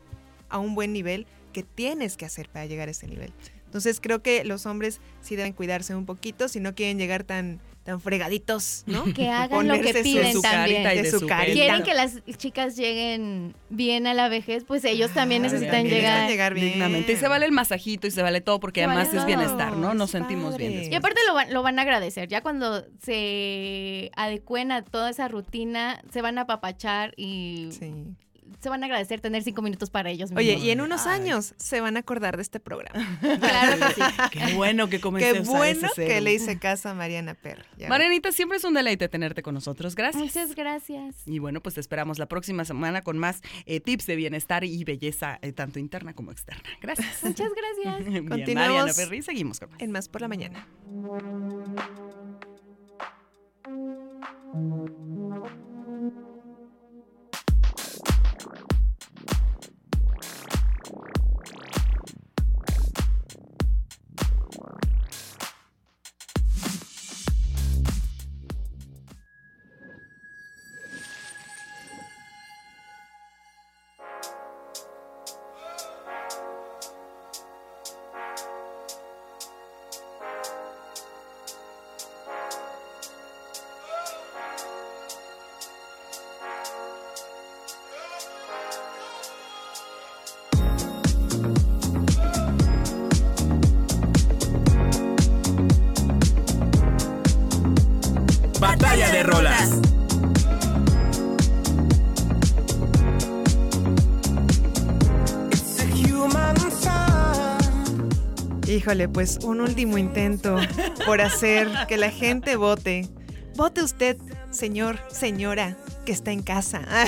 a un buen nivel, ¿qué tienes que hacer para llegar a ese nivel? Entonces, creo que los hombres sí deben cuidarse un poquito si no quieren llegar tan tan fregaditos, ¿no? [laughs] Que hagan lo que piden su también. carita y de su carita. Quieren que las chicas lleguen bien a la vejez, pues ellos también necesitan llegar. dignamente. Y se vale el masajito y se vale todo porque Se además vale es todo. bienestar, ¿no? Nos sentimos bien. Y aparte lo van, lo van a agradecer. Ya cuando se adecuen a toda esa rutina, se van a apapachar y se van a agradecer tener cinco minutos para ellos mismos. Oye, y en unos años se van a acordar de este programa. [laughs] Claro que sí. [laughs] Qué bueno que comencé Qué a usar bueno ese que le hice caso a Mariana ves. Marianita, siempre es un deleite tenerte con nosotros. Gracias. Muchas gracias. Y bueno, pues te esperamos la próxima semana con más eh, tips de bienestar y belleza, eh, tanto interna como externa. Gracias. [laughs] Muchas gracias. Bien, Mariana Continuamos Perry, seguimos con en Más por la Mañana. Híjole, pues un último intento por hacer que la gente vote. Vote usted, señor, señora, que está en casa. [laughs]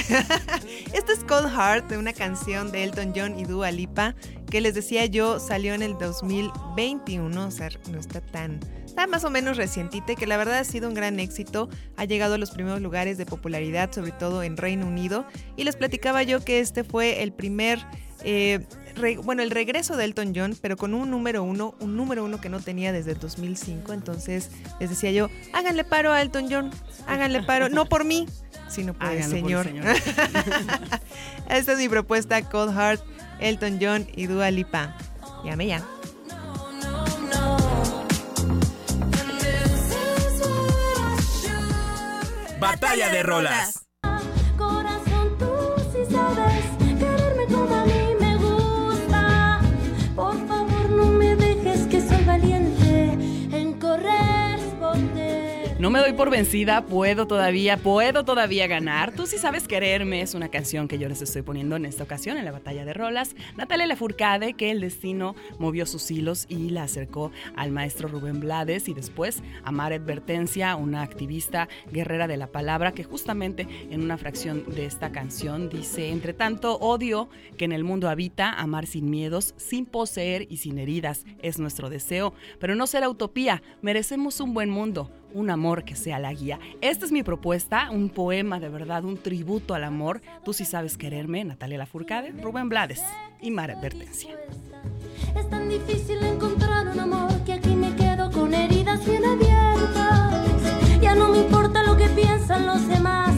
Esta es Cold Heart, una canción de Elton John y Dua Lipa, que les decía yo salió en el 2021, o sea, no está tan... Está más o menos recientita que la verdad ha sido un gran éxito. Ha llegado a los primeros lugares de popularidad, sobre todo en Reino Unido. Y les platicaba yo que este fue el primer eh, re- bueno, el regreso de Elton John, pero con un número uno, un número uno que no tenía desde el 2005. Entonces les decía yo, háganle paro a Elton John, háganle paro, no por mí, sino por el Háganlo por el señor. [laughs] Esta es mi propuesta, Cold Heart, Elton John y Dua Lipa. Llame ya. Batalla de rolas. No me doy por vencida, puedo todavía, puedo todavía ganar. Tú sí sabes quererme es una canción que yo les estoy poniendo en esta ocasión en la batalla de rolas. Natalia Lafourcade, que el destino movió sus hilos y la acercó al maestro Rubén Blades y después a Mara Advertencia, una activista guerrera de la palabra que justamente en una fracción de esta canción dice, entre tanto odio que en el mundo habita, amar sin miedos, sin poseer y sin heridas es nuestro deseo, pero no será utopía, merecemos un buen mundo, un amor que sea la guía. Esta es mi propuesta, un poema de verdad, un tributo al amor. Tú sí sabes quererme, Natalia Lafourcade, Rubén Blades y Mara Advertencia. Es tan difícil encontrar un amor que aquí me quedo con heridas bien abiertas. Ya no me importa lo que piensan los demás.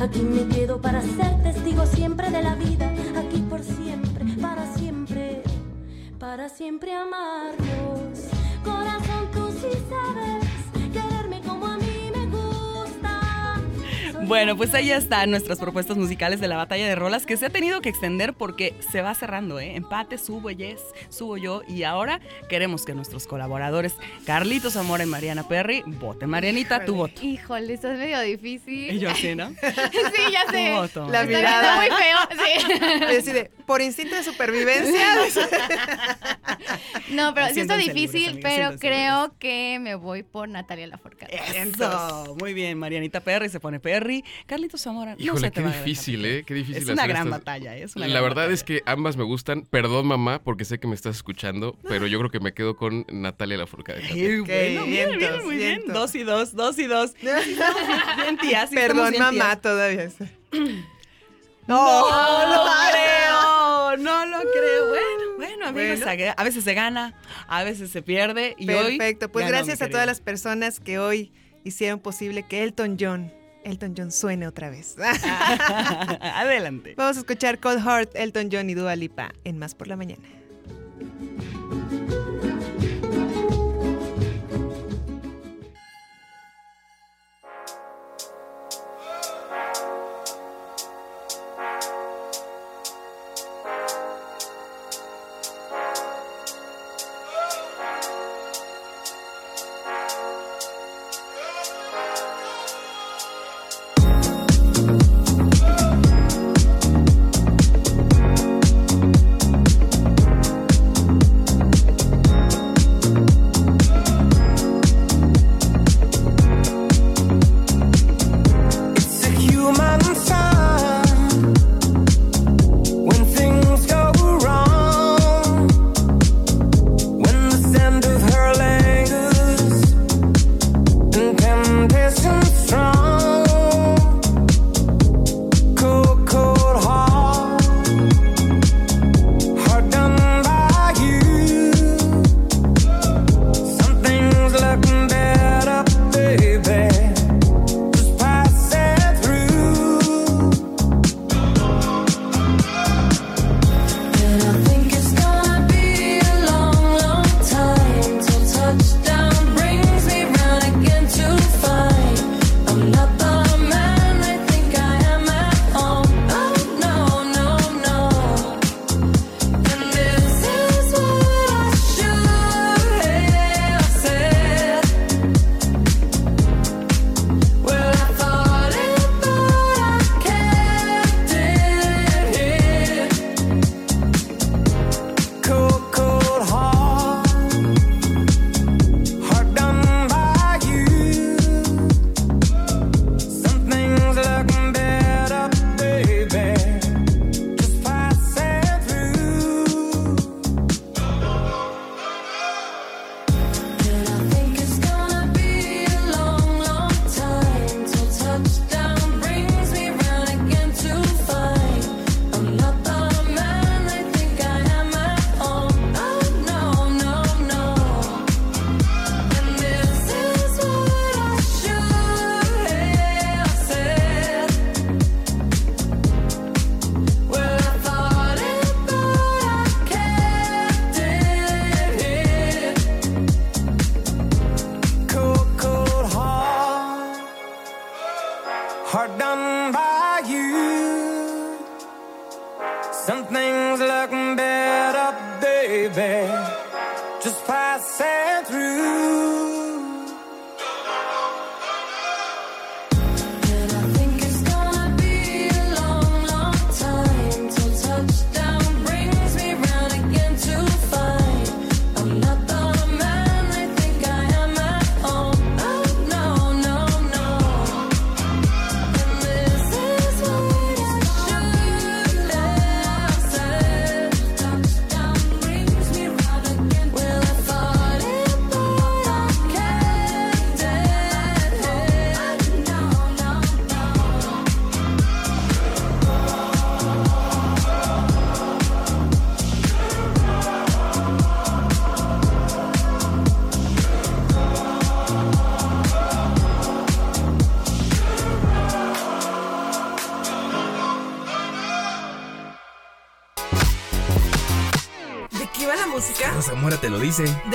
Aquí me quedo para ser testigo siempre de la vida. Aquí por siempre, para siempre, para siempre amarnos. Bueno, pues ahí están nuestras propuestas musicales de la batalla de rolas que se ha tenido que extender porque se va cerrando, ¿eh? Empate, subo Yes, subo yo y ahora queremos que nuestros colaboradores Carlitos Zamora y Mariana Perry voten. Marianita, tu voto. Híjole, esto es medio difícil. Y yo sí, ¿no? [laughs] sí, ya sé. Tu voto. La Está mirada. muy feo, sí. [laughs] Así de, por instinto de supervivencia. [laughs] [laughs] No, pero sí está difícil, pero creo que me voy por Natalia Lafourcade. Eso, muy bien. Marianita Perry se pone Perry. Carlitos Zamora, no Híjole, se te qué va difícil, ¿eh? Qué difícil Es una gran estas- batalla, ¿eh? es una La gran verdad batalla. es que ambas me gustan. Perdón, mamá, porque sé que me estás escuchando, pero yo creo que me quedo con Natalia Lafourcade. Ay, también. bueno, bien, muy bien. Dos y dos, dos y dos. [laughs] Bien, Perdón, mamá, todavía. [clears throat] No, No, lo creo, no lo creo. Bueno, bueno, amigos, Bueno. a veces se gana, a veces se pierde y hoy Perfecto, pues gracias a todas las personas que hoy hicieron posible que Elton John, Elton John suene otra vez. [laughs] Adelante. Vamos a escuchar Cold Heart, Elton John y Dua Lipa en Más por la Mañana.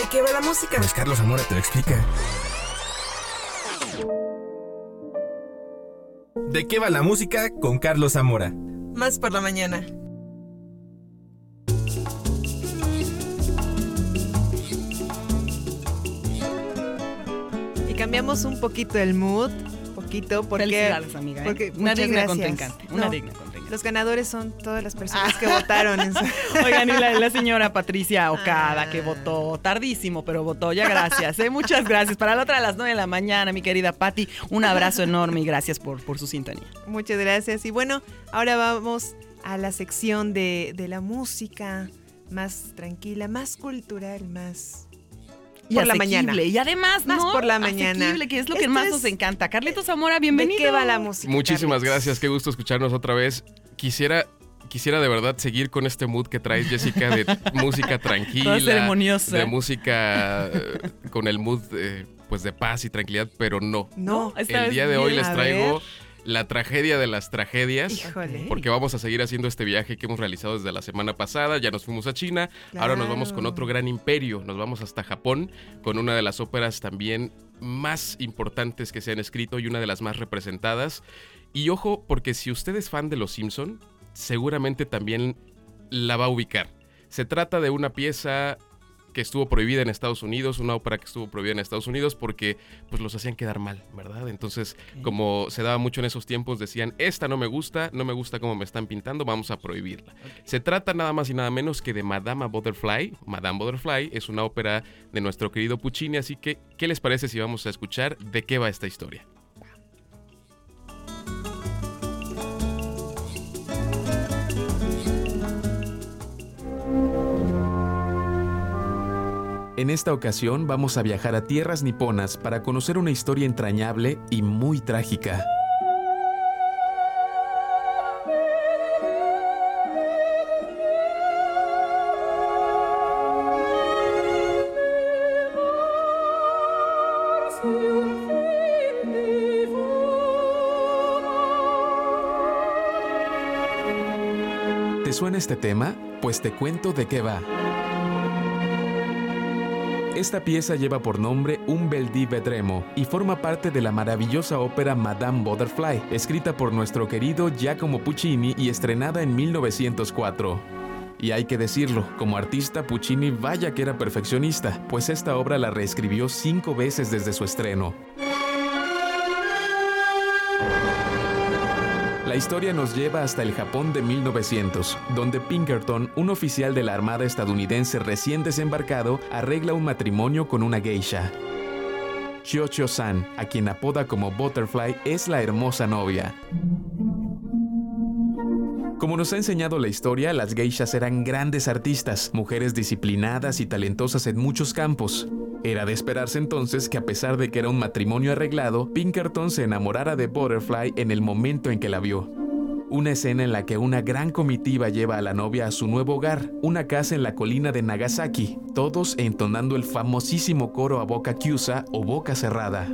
¿De qué va la música? Pues Carlos Zamora te lo explica. ¿De qué va la música con Carlos Zamora? Más por la mañana. Y cambiamos un poquito el mood, poquito, porque... Felicidades, amiga, ¿eh? porque Una digna gracias. contrincante, una No, digna contrincante. Los ganadores son todas las personas Ah. que votaron. [laughs] Oigan, y la, la señora Patricia Ocada, que votó tardísimo, pero votó. Ya gracias, ¿eh? Muchas gracias. Para la otra a las 9 de la mañana, mi querida Patti, un abrazo enorme y gracias por, por su sintonía. Muchas gracias. Y bueno, ahora vamos a la sección de, de la música más tranquila, más cultural, más... Y por la mañana. Y además, Más ¿no? por la mañana. Asequible, que es lo que Esto más es- nos encanta. Carlitos Zamora, bienvenido. ¿De qué va la música? Muchísimas gracias, qué gusto escucharnos otra vez. Quisiera, quisiera de verdad seguir con este mood que traes, Jessica, de [laughs] música tranquila. Toda ceremoniosa. De música eh, con el mood eh, pues de paz y tranquilidad, pero no. No, esta El día de hoy les traigo ver. La tragedia de las tragedias. Híjole. Porque vamos a seguir haciendo este viaje que hemos realizado desde la semana pasada. Ya nos fuimos a China. Ahora nos vamos con otro gran imperio. Nos vamos hasta Japón con una de las óperas también más importantes que se han escrito y una de las más representadas. Y ojo, porque si usted es fan de Los Simpson, seguramente también la va a ubicar. Se trata de una pieza que estuvo prohibida en Estados Unidos, una ópera que estuvo prohibida en Estados Unidos porque pues los hacían quedar mal, ¿verdad? Entonces, como se daba mucho en esos tiempos, decían, esta no me gusta, no me gusta cómo me están pintando, vamos a prohibirla. Se trata nada más y nada menos que de Madama Butterfly. Madame Butterfly es una ópera de nuestro querido Puccini, así que, ¿qué les parece si vamos a escuchar de qué va esta historia? En esta ocasión vamos a viajar a tierras niponas para conocer una historia entrañable y muy trágica. ¿Te suena este tema? Pues te cuento de qué va. Esta pieza lleva por nombre Un bel di vedremo y forma parte de la maravillosa ópera Madame Butterfly, escrita por nuestro querido Giacomo Puccini y estrenada en 1904. Y hay que decirlo, como artista Puccini vaya que era perfeccionista, pues esta obra la reescribió cinco veces desde su estreno. La historia nos lleva hasta el Japón de 1900, donde Pinkerton, un oficial de la Armada estadounidense recién desembarcado, arregla un matrimonio con una geisha. Chiocho-san, a quien apoda como Butterfly, es la hermosa novia. Como nos ha enseñado la historia, las geishas eran grandes artistas, mujeres disciplinadas y talentosas en muchos campos. Era de esperarse entonces que a pesar de que era un matrimonio arreglado, Pinkerton se enamorara de Butterfly en el momento en que la vio. Una escena en la que una gran comitiva lleva a la novia a su nuevo hogar, una casa en la colina de Nagasaki, todos entonando el famosísimo coro a boca chiusa o boca cerrada.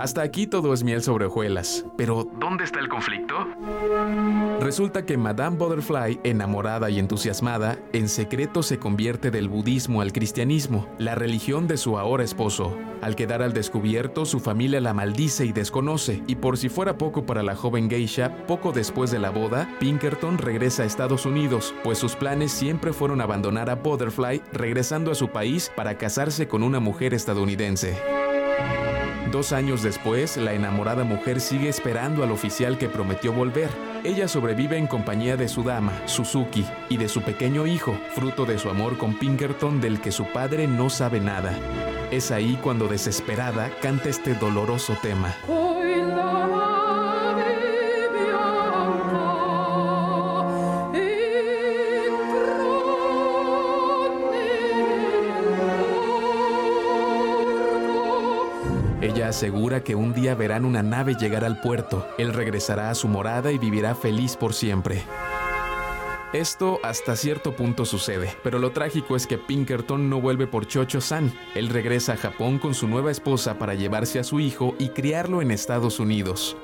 Hasta aquí todo es miel sobre hojuelas. Pero, ¿dónde está el conflicto? Resulta que Madame Butterfly, enamorada y entusiasmada, en secreto se convierte del budismo al cristianismo, la religión de su ahora esposo. Al quedar al descubierto, su familia la maldice y desconoce, y por si fuera poco para la joven geisha, poco después de la boda, Pinkerton regresa a Estados Unidos, pues sus planes siempre fueron abandonar a Butterfly, regresando a su país para casarse con una mujer estadounidense. Dos años después, la enamorada mujer sigue esperando al oficial que prometió volver. Ella sobrevive en compañía de su dama, Suzuki, y de su pequeño hijo, fruto de su amor con Pinkerton del que su padre no sabe nada. Es ahí cuando desesperada canta este doloroso tema. Asegura que un día verán una nave llegar al puerto. Él regresará a su morada y vivirá feliz por siempre. Esto hasta cierto punto sucede, pero lo trágico es que Pinkerton no vuelve por Chocho-san. Él regresa a Japón con su nueva esposa para llevarse a su hijo y criarlo en Estados Unidos.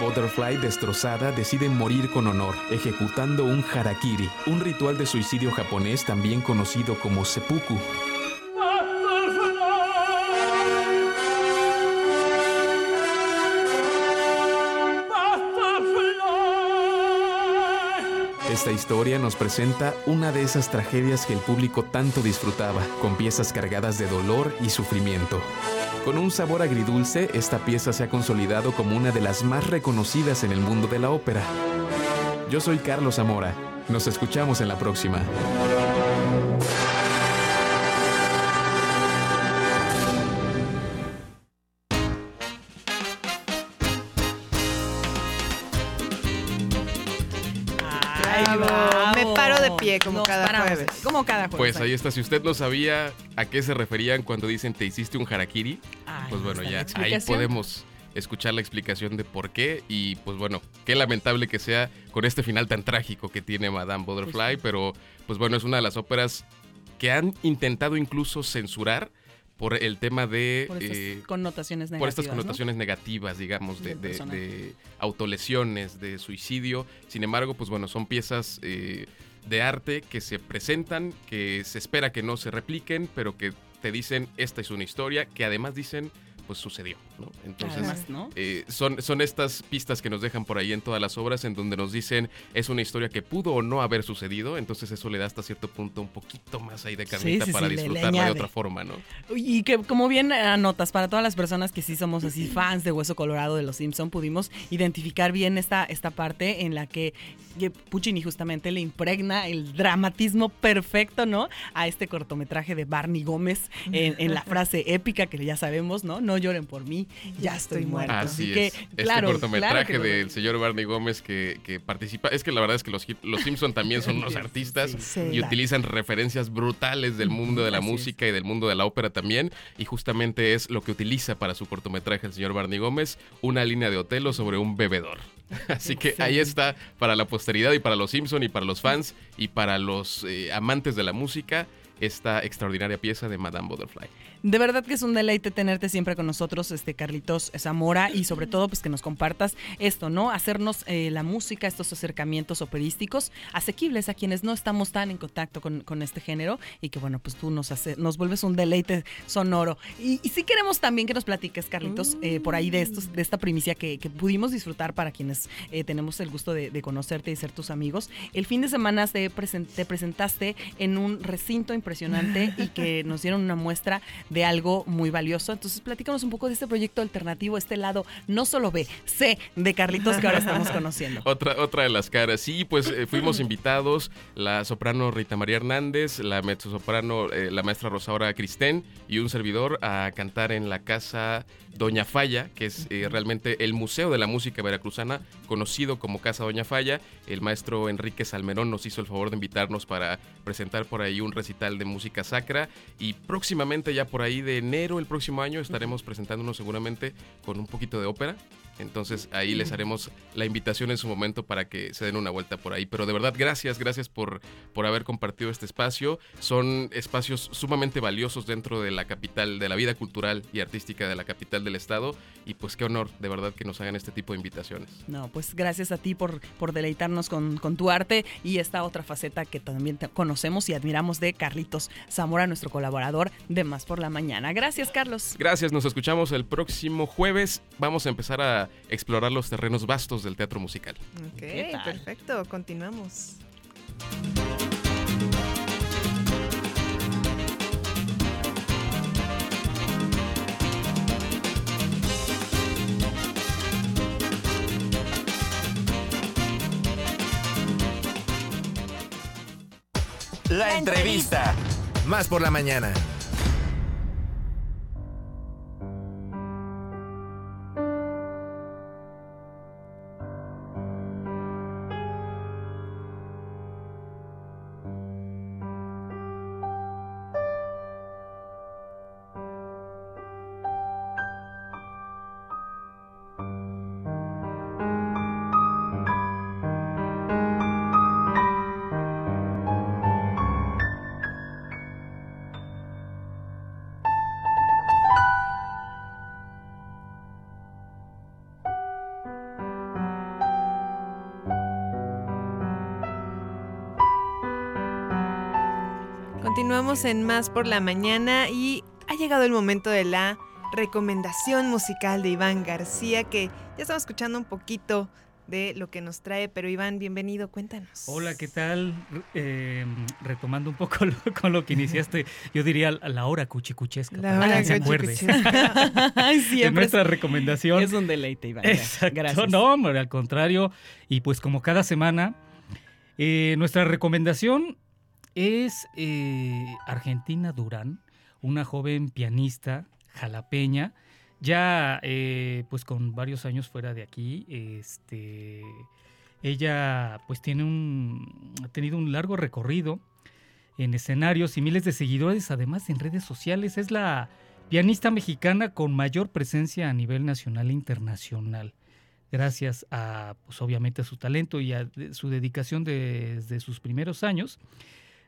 Butterfly, destrozada, decide morir con honor, ejecutando un harakiri, un ritual de suicidio japonés también conocido como seppuku. Esta historia nos presenta una de esas tragedias que el público tanto disfrutaba, con piezas cargadas de dolor y sufrimiento. Con un sabor agridulce, esta pieza se ha consolidado como una de las más reconocidas en el mundo de la ópera. Yo soy Carlos Zamora. Nos escuchamos en la próxima. Como cada jueves. Pues ahí está. Si usted no sabía a qué se referían cuando dicen te hiciste un harakiri, Ay, pues bueno, ya ahí podemos escuchar la explicación de por qué y pues bueno, qué lamentable que sea con este final tan trágico que tiene Madame Butterfly, pero pues bueno, es una de las óperas que han intentado incluso censurar por el tema de... Por estas eh, connotaciones por estas negativas, ¿no? connotaciones negativas, digamos, de, de- de autolesiones, de suicidio. Sin embargo, pues bueno, son piezas eh, de arte que se presentan, que se espera que no se repliquen, pero que te dicen esta es una historia, que además dicen pues sucedió, ¿no? Entonces, Además, ¿no? eh, son, son estas pistas que nos dejan por ahí en todas las obras en donde nos dicen es una historia que pudo o no haber sucedido, entonces eso le da hasta cierto punto un poquito más ahí de carnita sí, para sí, disfrutarla de otra forma, ¿no? Y que como bien anotas, para todas las personas que sí somos así fans de Hueso Colorado de Los Simpson, pudimos identificar bien esta, esta parte en la que que Puccini justamente le impregna el dramatismo perfecto, ¿no? A este cortometraje de Barney Gómez en, en la [laughs] frase épica que ya sabemos, ¿no? No lloren por mí, ya estoy muerto. Así que, es. Este claro, cortometraje claro del señor Barney Gómez que, que participa. Es que la verdad es que los, los Simpson también son unos artistas sí. y utilizan referencias brutales del mundo de la Así es. música y del mundo de la ópera también. Y justamente es lo que utiliza para su cortometraje el señor Barney Gómez, una línea de Otelo sobre un bebedor. [laughs] Así que ahí está para la posteridad y para los Simpson y para los fans y para los eh, amantes de la música esta extraordinaria pieza de Madame Butterfly. De verdad que es un deleite tenerte siempre con nosotros, este Carlitos Zamora, y sobre todo pues que nos compartas esto, ¿no? Hacernos eh, la música, estos acercamientos operísticos asequibles a quienes no estamos tan en contacto con, con este género y que bueno, pues tú nos, hace, nos vuelves un deleite sonoro. Y, y sí queremos también que nos platiques, Carlitos, eh, por ahí de, estos, de esta primicia que, que pudimos disfrutar para quienes eh, tenemos el gusto de, de conocerte y ser tus amigos. El fin de semana te, presen- te presentaste en un recinto impresionante y que nos dieron una muestra de algo muy valioso. Entonces, platícanos un poco de este proyecto alternativo, este lado no solo B, C de Carlitos que ahora estamos [laughs] conociendo. Otra, otra de las caras. Sí, pues eh, fuimos invitados la soprano Rita María Hernández, la mezzosoprano, eh, la maestra Rosaura Cristén y un servidor a cantar en la casa Doña Falla, que es eh, realmente el Museo de la Música Veracruzana, conocido como Casa Doña Falla. El maestro Enrique Salmerón nos hizo el favor de invitarnos para presentar por ahí un recital de música sacra y próximamente, ya por ahí de enero el próximo año, estaremos presentándonos seguramente con un poquito de ópera. Entonces ahí les haremos la invitación en su momento para que se den una vuelta por ahí. Pero de verdad, gracias, gracias por, por haber compartido este espacio. Son espacios sumamente valiosos dentro de la capital, de la vida cultural y artística de la capital del estado. Y pues qué honor, de verdad, que nos hagan este tipo de invitaciones. No, pues gracias a ti por, por deleitarnos con, con tu arte y esta otra faceta que también te conocemos y admiramos de Carlitos Zamora, nuestro colaborador de Más por la Mañana. Gracias, Carlos. Gracias, nos escuchamos el próximo jueves. Vamos a empezar a explorar los terrenos vastos del teatro musical. Ok, perfecto, continuamos. La entrevista. Más por la mañana. En Más por la Mañana y ha llegado el momento de la recomendación musical de Iván García, que ya estamos escuchando un poquito de lo que nos trae, pero Iván, bienvenido, cuéntanos. Hola, ¿qué tal? Eh, retomando un poco [laughs] lo- con lo que iniciaste, yo diría la hora cuchicuchesca. La hora que se acuerde. [laughs] siempre nuestra es- recomendación. es un deleite, Iván. Exacto. Gracias. No, hombre, al contrario. Y pues como cada semana, eh, nuestra recomendación es eh, Argentina Durán, una joven pianista jalapeña, ya eh, pues con varios años fuera de aquí. Este, ella pues tiene un, ha tenido un largo recorrido en escenarios y miles de seguidores, además en redes sociales. Es la pianista mexicana con mayor presencia a nivel nacional e internacional. Gracias a, pues obviamente, a su talento y a su dedicación desde sus primeros años.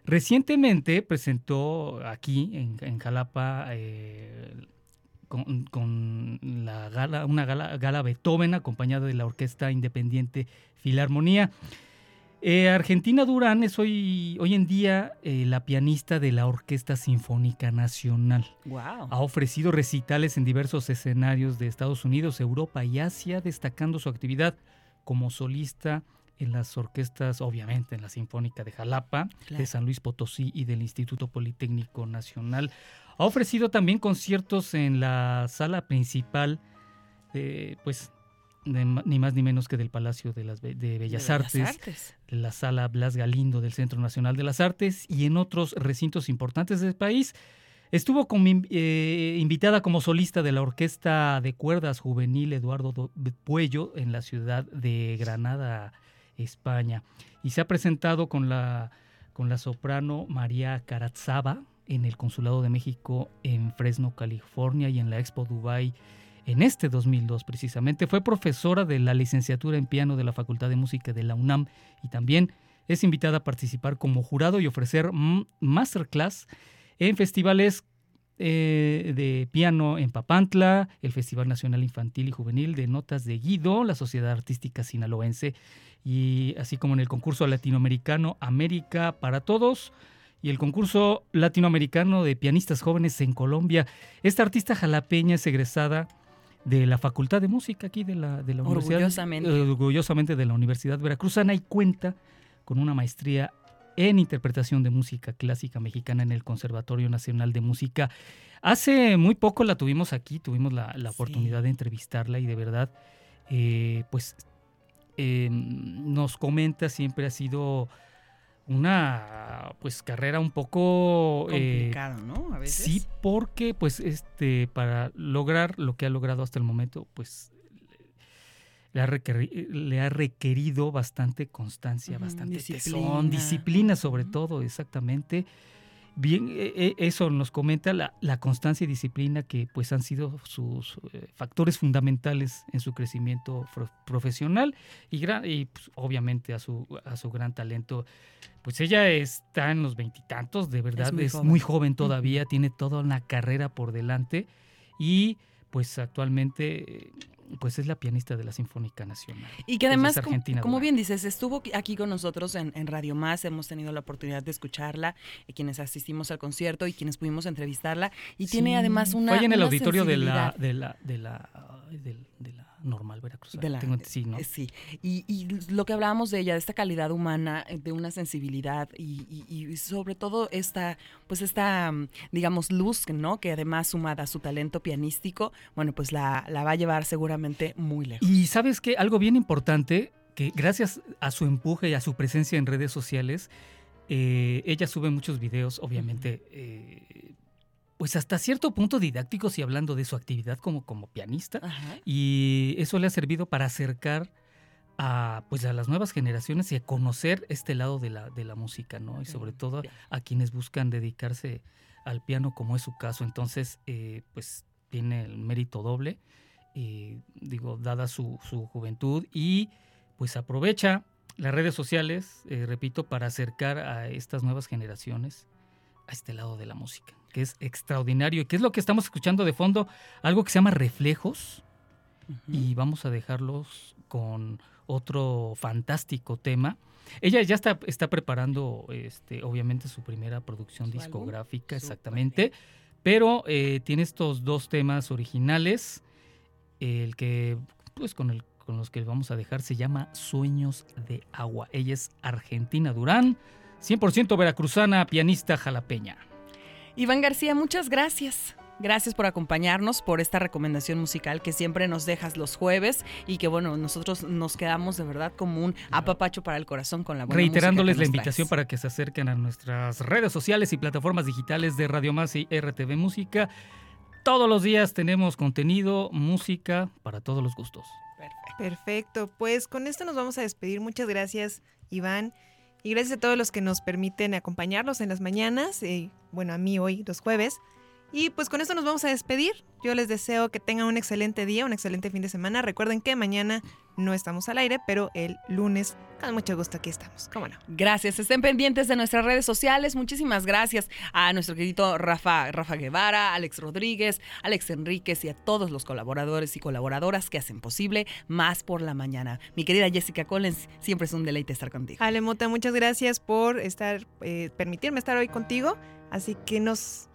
Recientemente presentó aquí en, en Jalapa eh, con, con la gala, una gala, gala Beethoven acompañada de la Orquesta Independiente Filarmonía. Eh, Argentina Durán es hoy, hoy en día eh, la pianista de la Orquesta Sinfónica Nacional. Wow. Ha ofrecido recitales en diversos escenarios de Estados Unidos, Europa y Asia, destacando su actividad como solista en las orquestas, obviamente en la Sinfónica de Jalapa, Claro. de San Luis Potosí y del Instituto Politécnico Nacional. Ha ofrecido también conciertos en la sala principal, eh, pues de ni más ni menos que del Palacio de, las de Bellas Artes, Artes. la Sala Blas Galindo del Centro Nacional de las Artes y en otros recintos importantes del país. Estuvo como eh, invitada como solista de la Orquesta de Cuerdas Juvenil Eduardo Do- Puello en la ciudad de Granada, España. Y se ha presentado con la, con la soprano María Carazzaba en el Consulado de México en Fresno, California y en la Expo Dubai en este 2002 precisamente. Fue profesora de la licenciatura en piano de la Facultad de Música de la UNAM y también es invitada a participar como jurado y ofrecer masterclass en festivales eh, de piano en Papantla, el Festival Nacional Infantil y Juvenil de Notas de Guido, la Sociedad Artística Sinaloense, y así como en el concurso latinoamericano América para Todos y el concurso latinoamericano de pianistas jóvenes en Colombia. Esta artista jalapeña es egresada de la Facultad de Música aquí de la, de la Universidad. Orgullosamente. eh, orgullosamente de la Universidad Veracruzana y cuenta con una maestría en interpretación de música clásica mexicana en el Conservatorio Nacional de Música. Hace muy poco la tuvimos aquí, tuvimos la, la oportunidad de entrevistarla y de verdad, eh, pues eh, nos comenta, siempre ha sido una pues carrera un poco eh, Complicado, ¿no? A veces. Sí, porque pues este para lograr lo que ha logrado hasta el momento, pues le ha, requeri- le ha requerido bastante constancia, bastante disciplina. tesón, disciplina sobre todo, exactamente. Bien, eh, eh, eso nos comenta la, la constancia y disciplina que pues han sido sus eh, factores fundamentales en su crecimiento profesional y, gran- y pues, obviamente a su, a su gran talento. Pues ella está en los veintitantos, de verdad, muy es joven. muy joven todavía, tiene toda una carrera por delante y pues actualmente pues es la pianista de la Sinfónica Nacional. Y que además, como, bien dices, estuvo aquí con nosotros en, en Radio Más, hemos tenido la oportunidad de escucharla, y quienes asistimos al concierto y quienes pudimos entrevistarla, y tiene además una Fue en el auditorio de la, sensibilidad. de la, de la, ay, del- de la normal Veracruz. De la- sí, ¿no? eh, sí. Y, y lo que hablábamos de ella, de esta calidad humana, eh, de una sensibilidad y, y- y sobre todo esta, pues esta, mm, digamos, luz, ¿no? Que además sumada a su talento pianístico, bueno, pues la, la va a llevar seguramente muy lejos. Y sabes que algo bien importante, que gracias a su empuje y a su presencia en redes sociales, eh, ella sube muchos videos, obviamente, eh, pues hasta cierto punto didácticos y hablando de su actividad como, como pianista. Ajá. Y eso le ha servido para acercar a, pues a las nuevas generaciones y a conocer este lado de la, de la música, ¿no? Y sobre todo a quienes buscan dedicarse al piano, como es su caso. Entonces, eh, pues tiene el mérito doble, eh, digo, dada su, su juventud y pues aprovecha las redes sociales, eh, repito, para acercar a estas nuevas generaciones a este lado de la música, que es extraordinario y que es lo que estamos escuchando de fondo, algo que se llama reflejos y vamos a dejarlos con otro fantástico tema Ella ya está, está preparando, este, obviamente, su primera producción discográfica, exactamente. Pero eh, tiene estos dos temas originales. El que, pues, con, el, con los que vamos a dejar se llama Sueños de Agua. Ella es Argentina Durán, 100% veracruzana, pianista jalapeña. Iván García, muchas gracias. Gracias por acompañarnos, por esta recomendación musical que siempre nos dejas los jueves y que bueno, nosotros nos quedamos de verdad como un apapacho para el corazón con la buena Reiterándoles la música que nos invitación traes. para que se acerquen a nuestras redes sociales y plataformas digitales de Radio Más y RTV Música. Todos los días tenemos contenido, música para todos los gustos. Perfecto, pues con esto nos vamos a despedir. Muchas gracias, Iván. Y gracias a todos los que nos permiten acompañarnos en las mañanas, y bueno, a mí hoy los jueves. Y pues con esto nos vamos a despedir. Yo les deseo que tengan un excelente día, un excelente fin de semana. Recuerden que mañana no estamos al aire, pero el lunes con mucho gusto aquí estamos. ¿Cómo no? Gracias, estén pendientes de nuestras redes sociales. Muchísimas gracias a nuestro querido Rafa, Rafa Guevara, Alex Rodríguez, Alex Enríquez y a todos los colaboradores y colaboradoras que hacen posible Más por la Mañana. Mi querida Jessica Collins, siempre es un deleite estar contigo. Ale Mota, muchas gracias por estar, eh, permitirme estar hoy contigo. Así que nos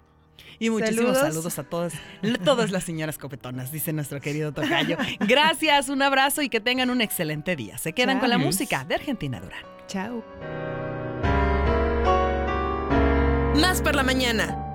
Y muchísimos Saludos. saludos, a todas, todas las señoras copetonas, dice nuestro querido Tocayo. Gracias, un abrazo y que tengan un excelente día. Se quedan con la música de Argentina Durán. Chao. Más por la mañana.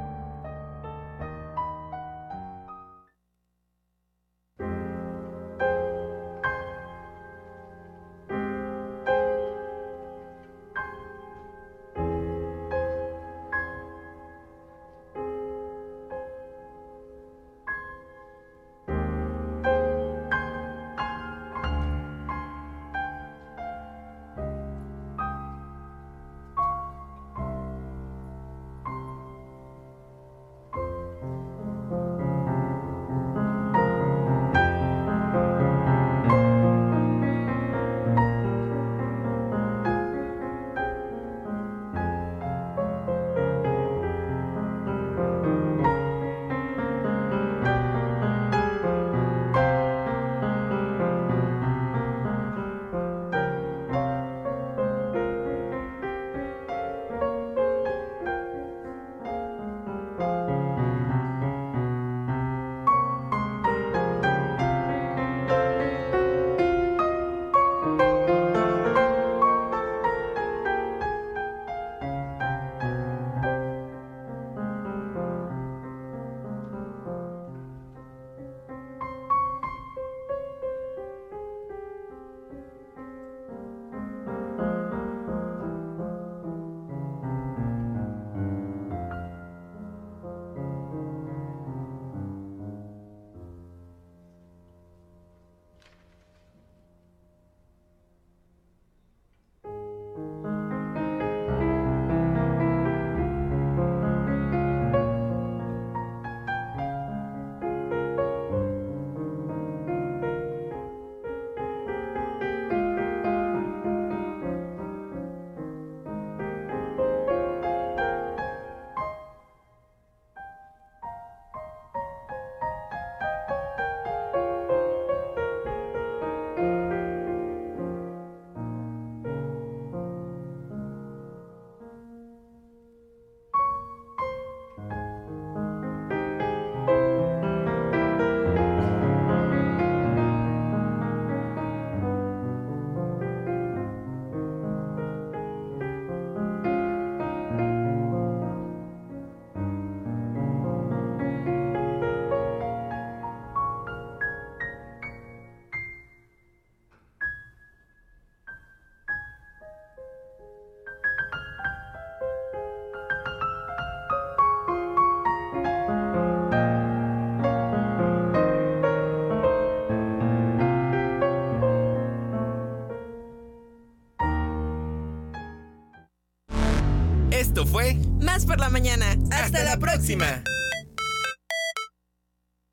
Fue Más por la mañana. Hasta la [laughs] próxima.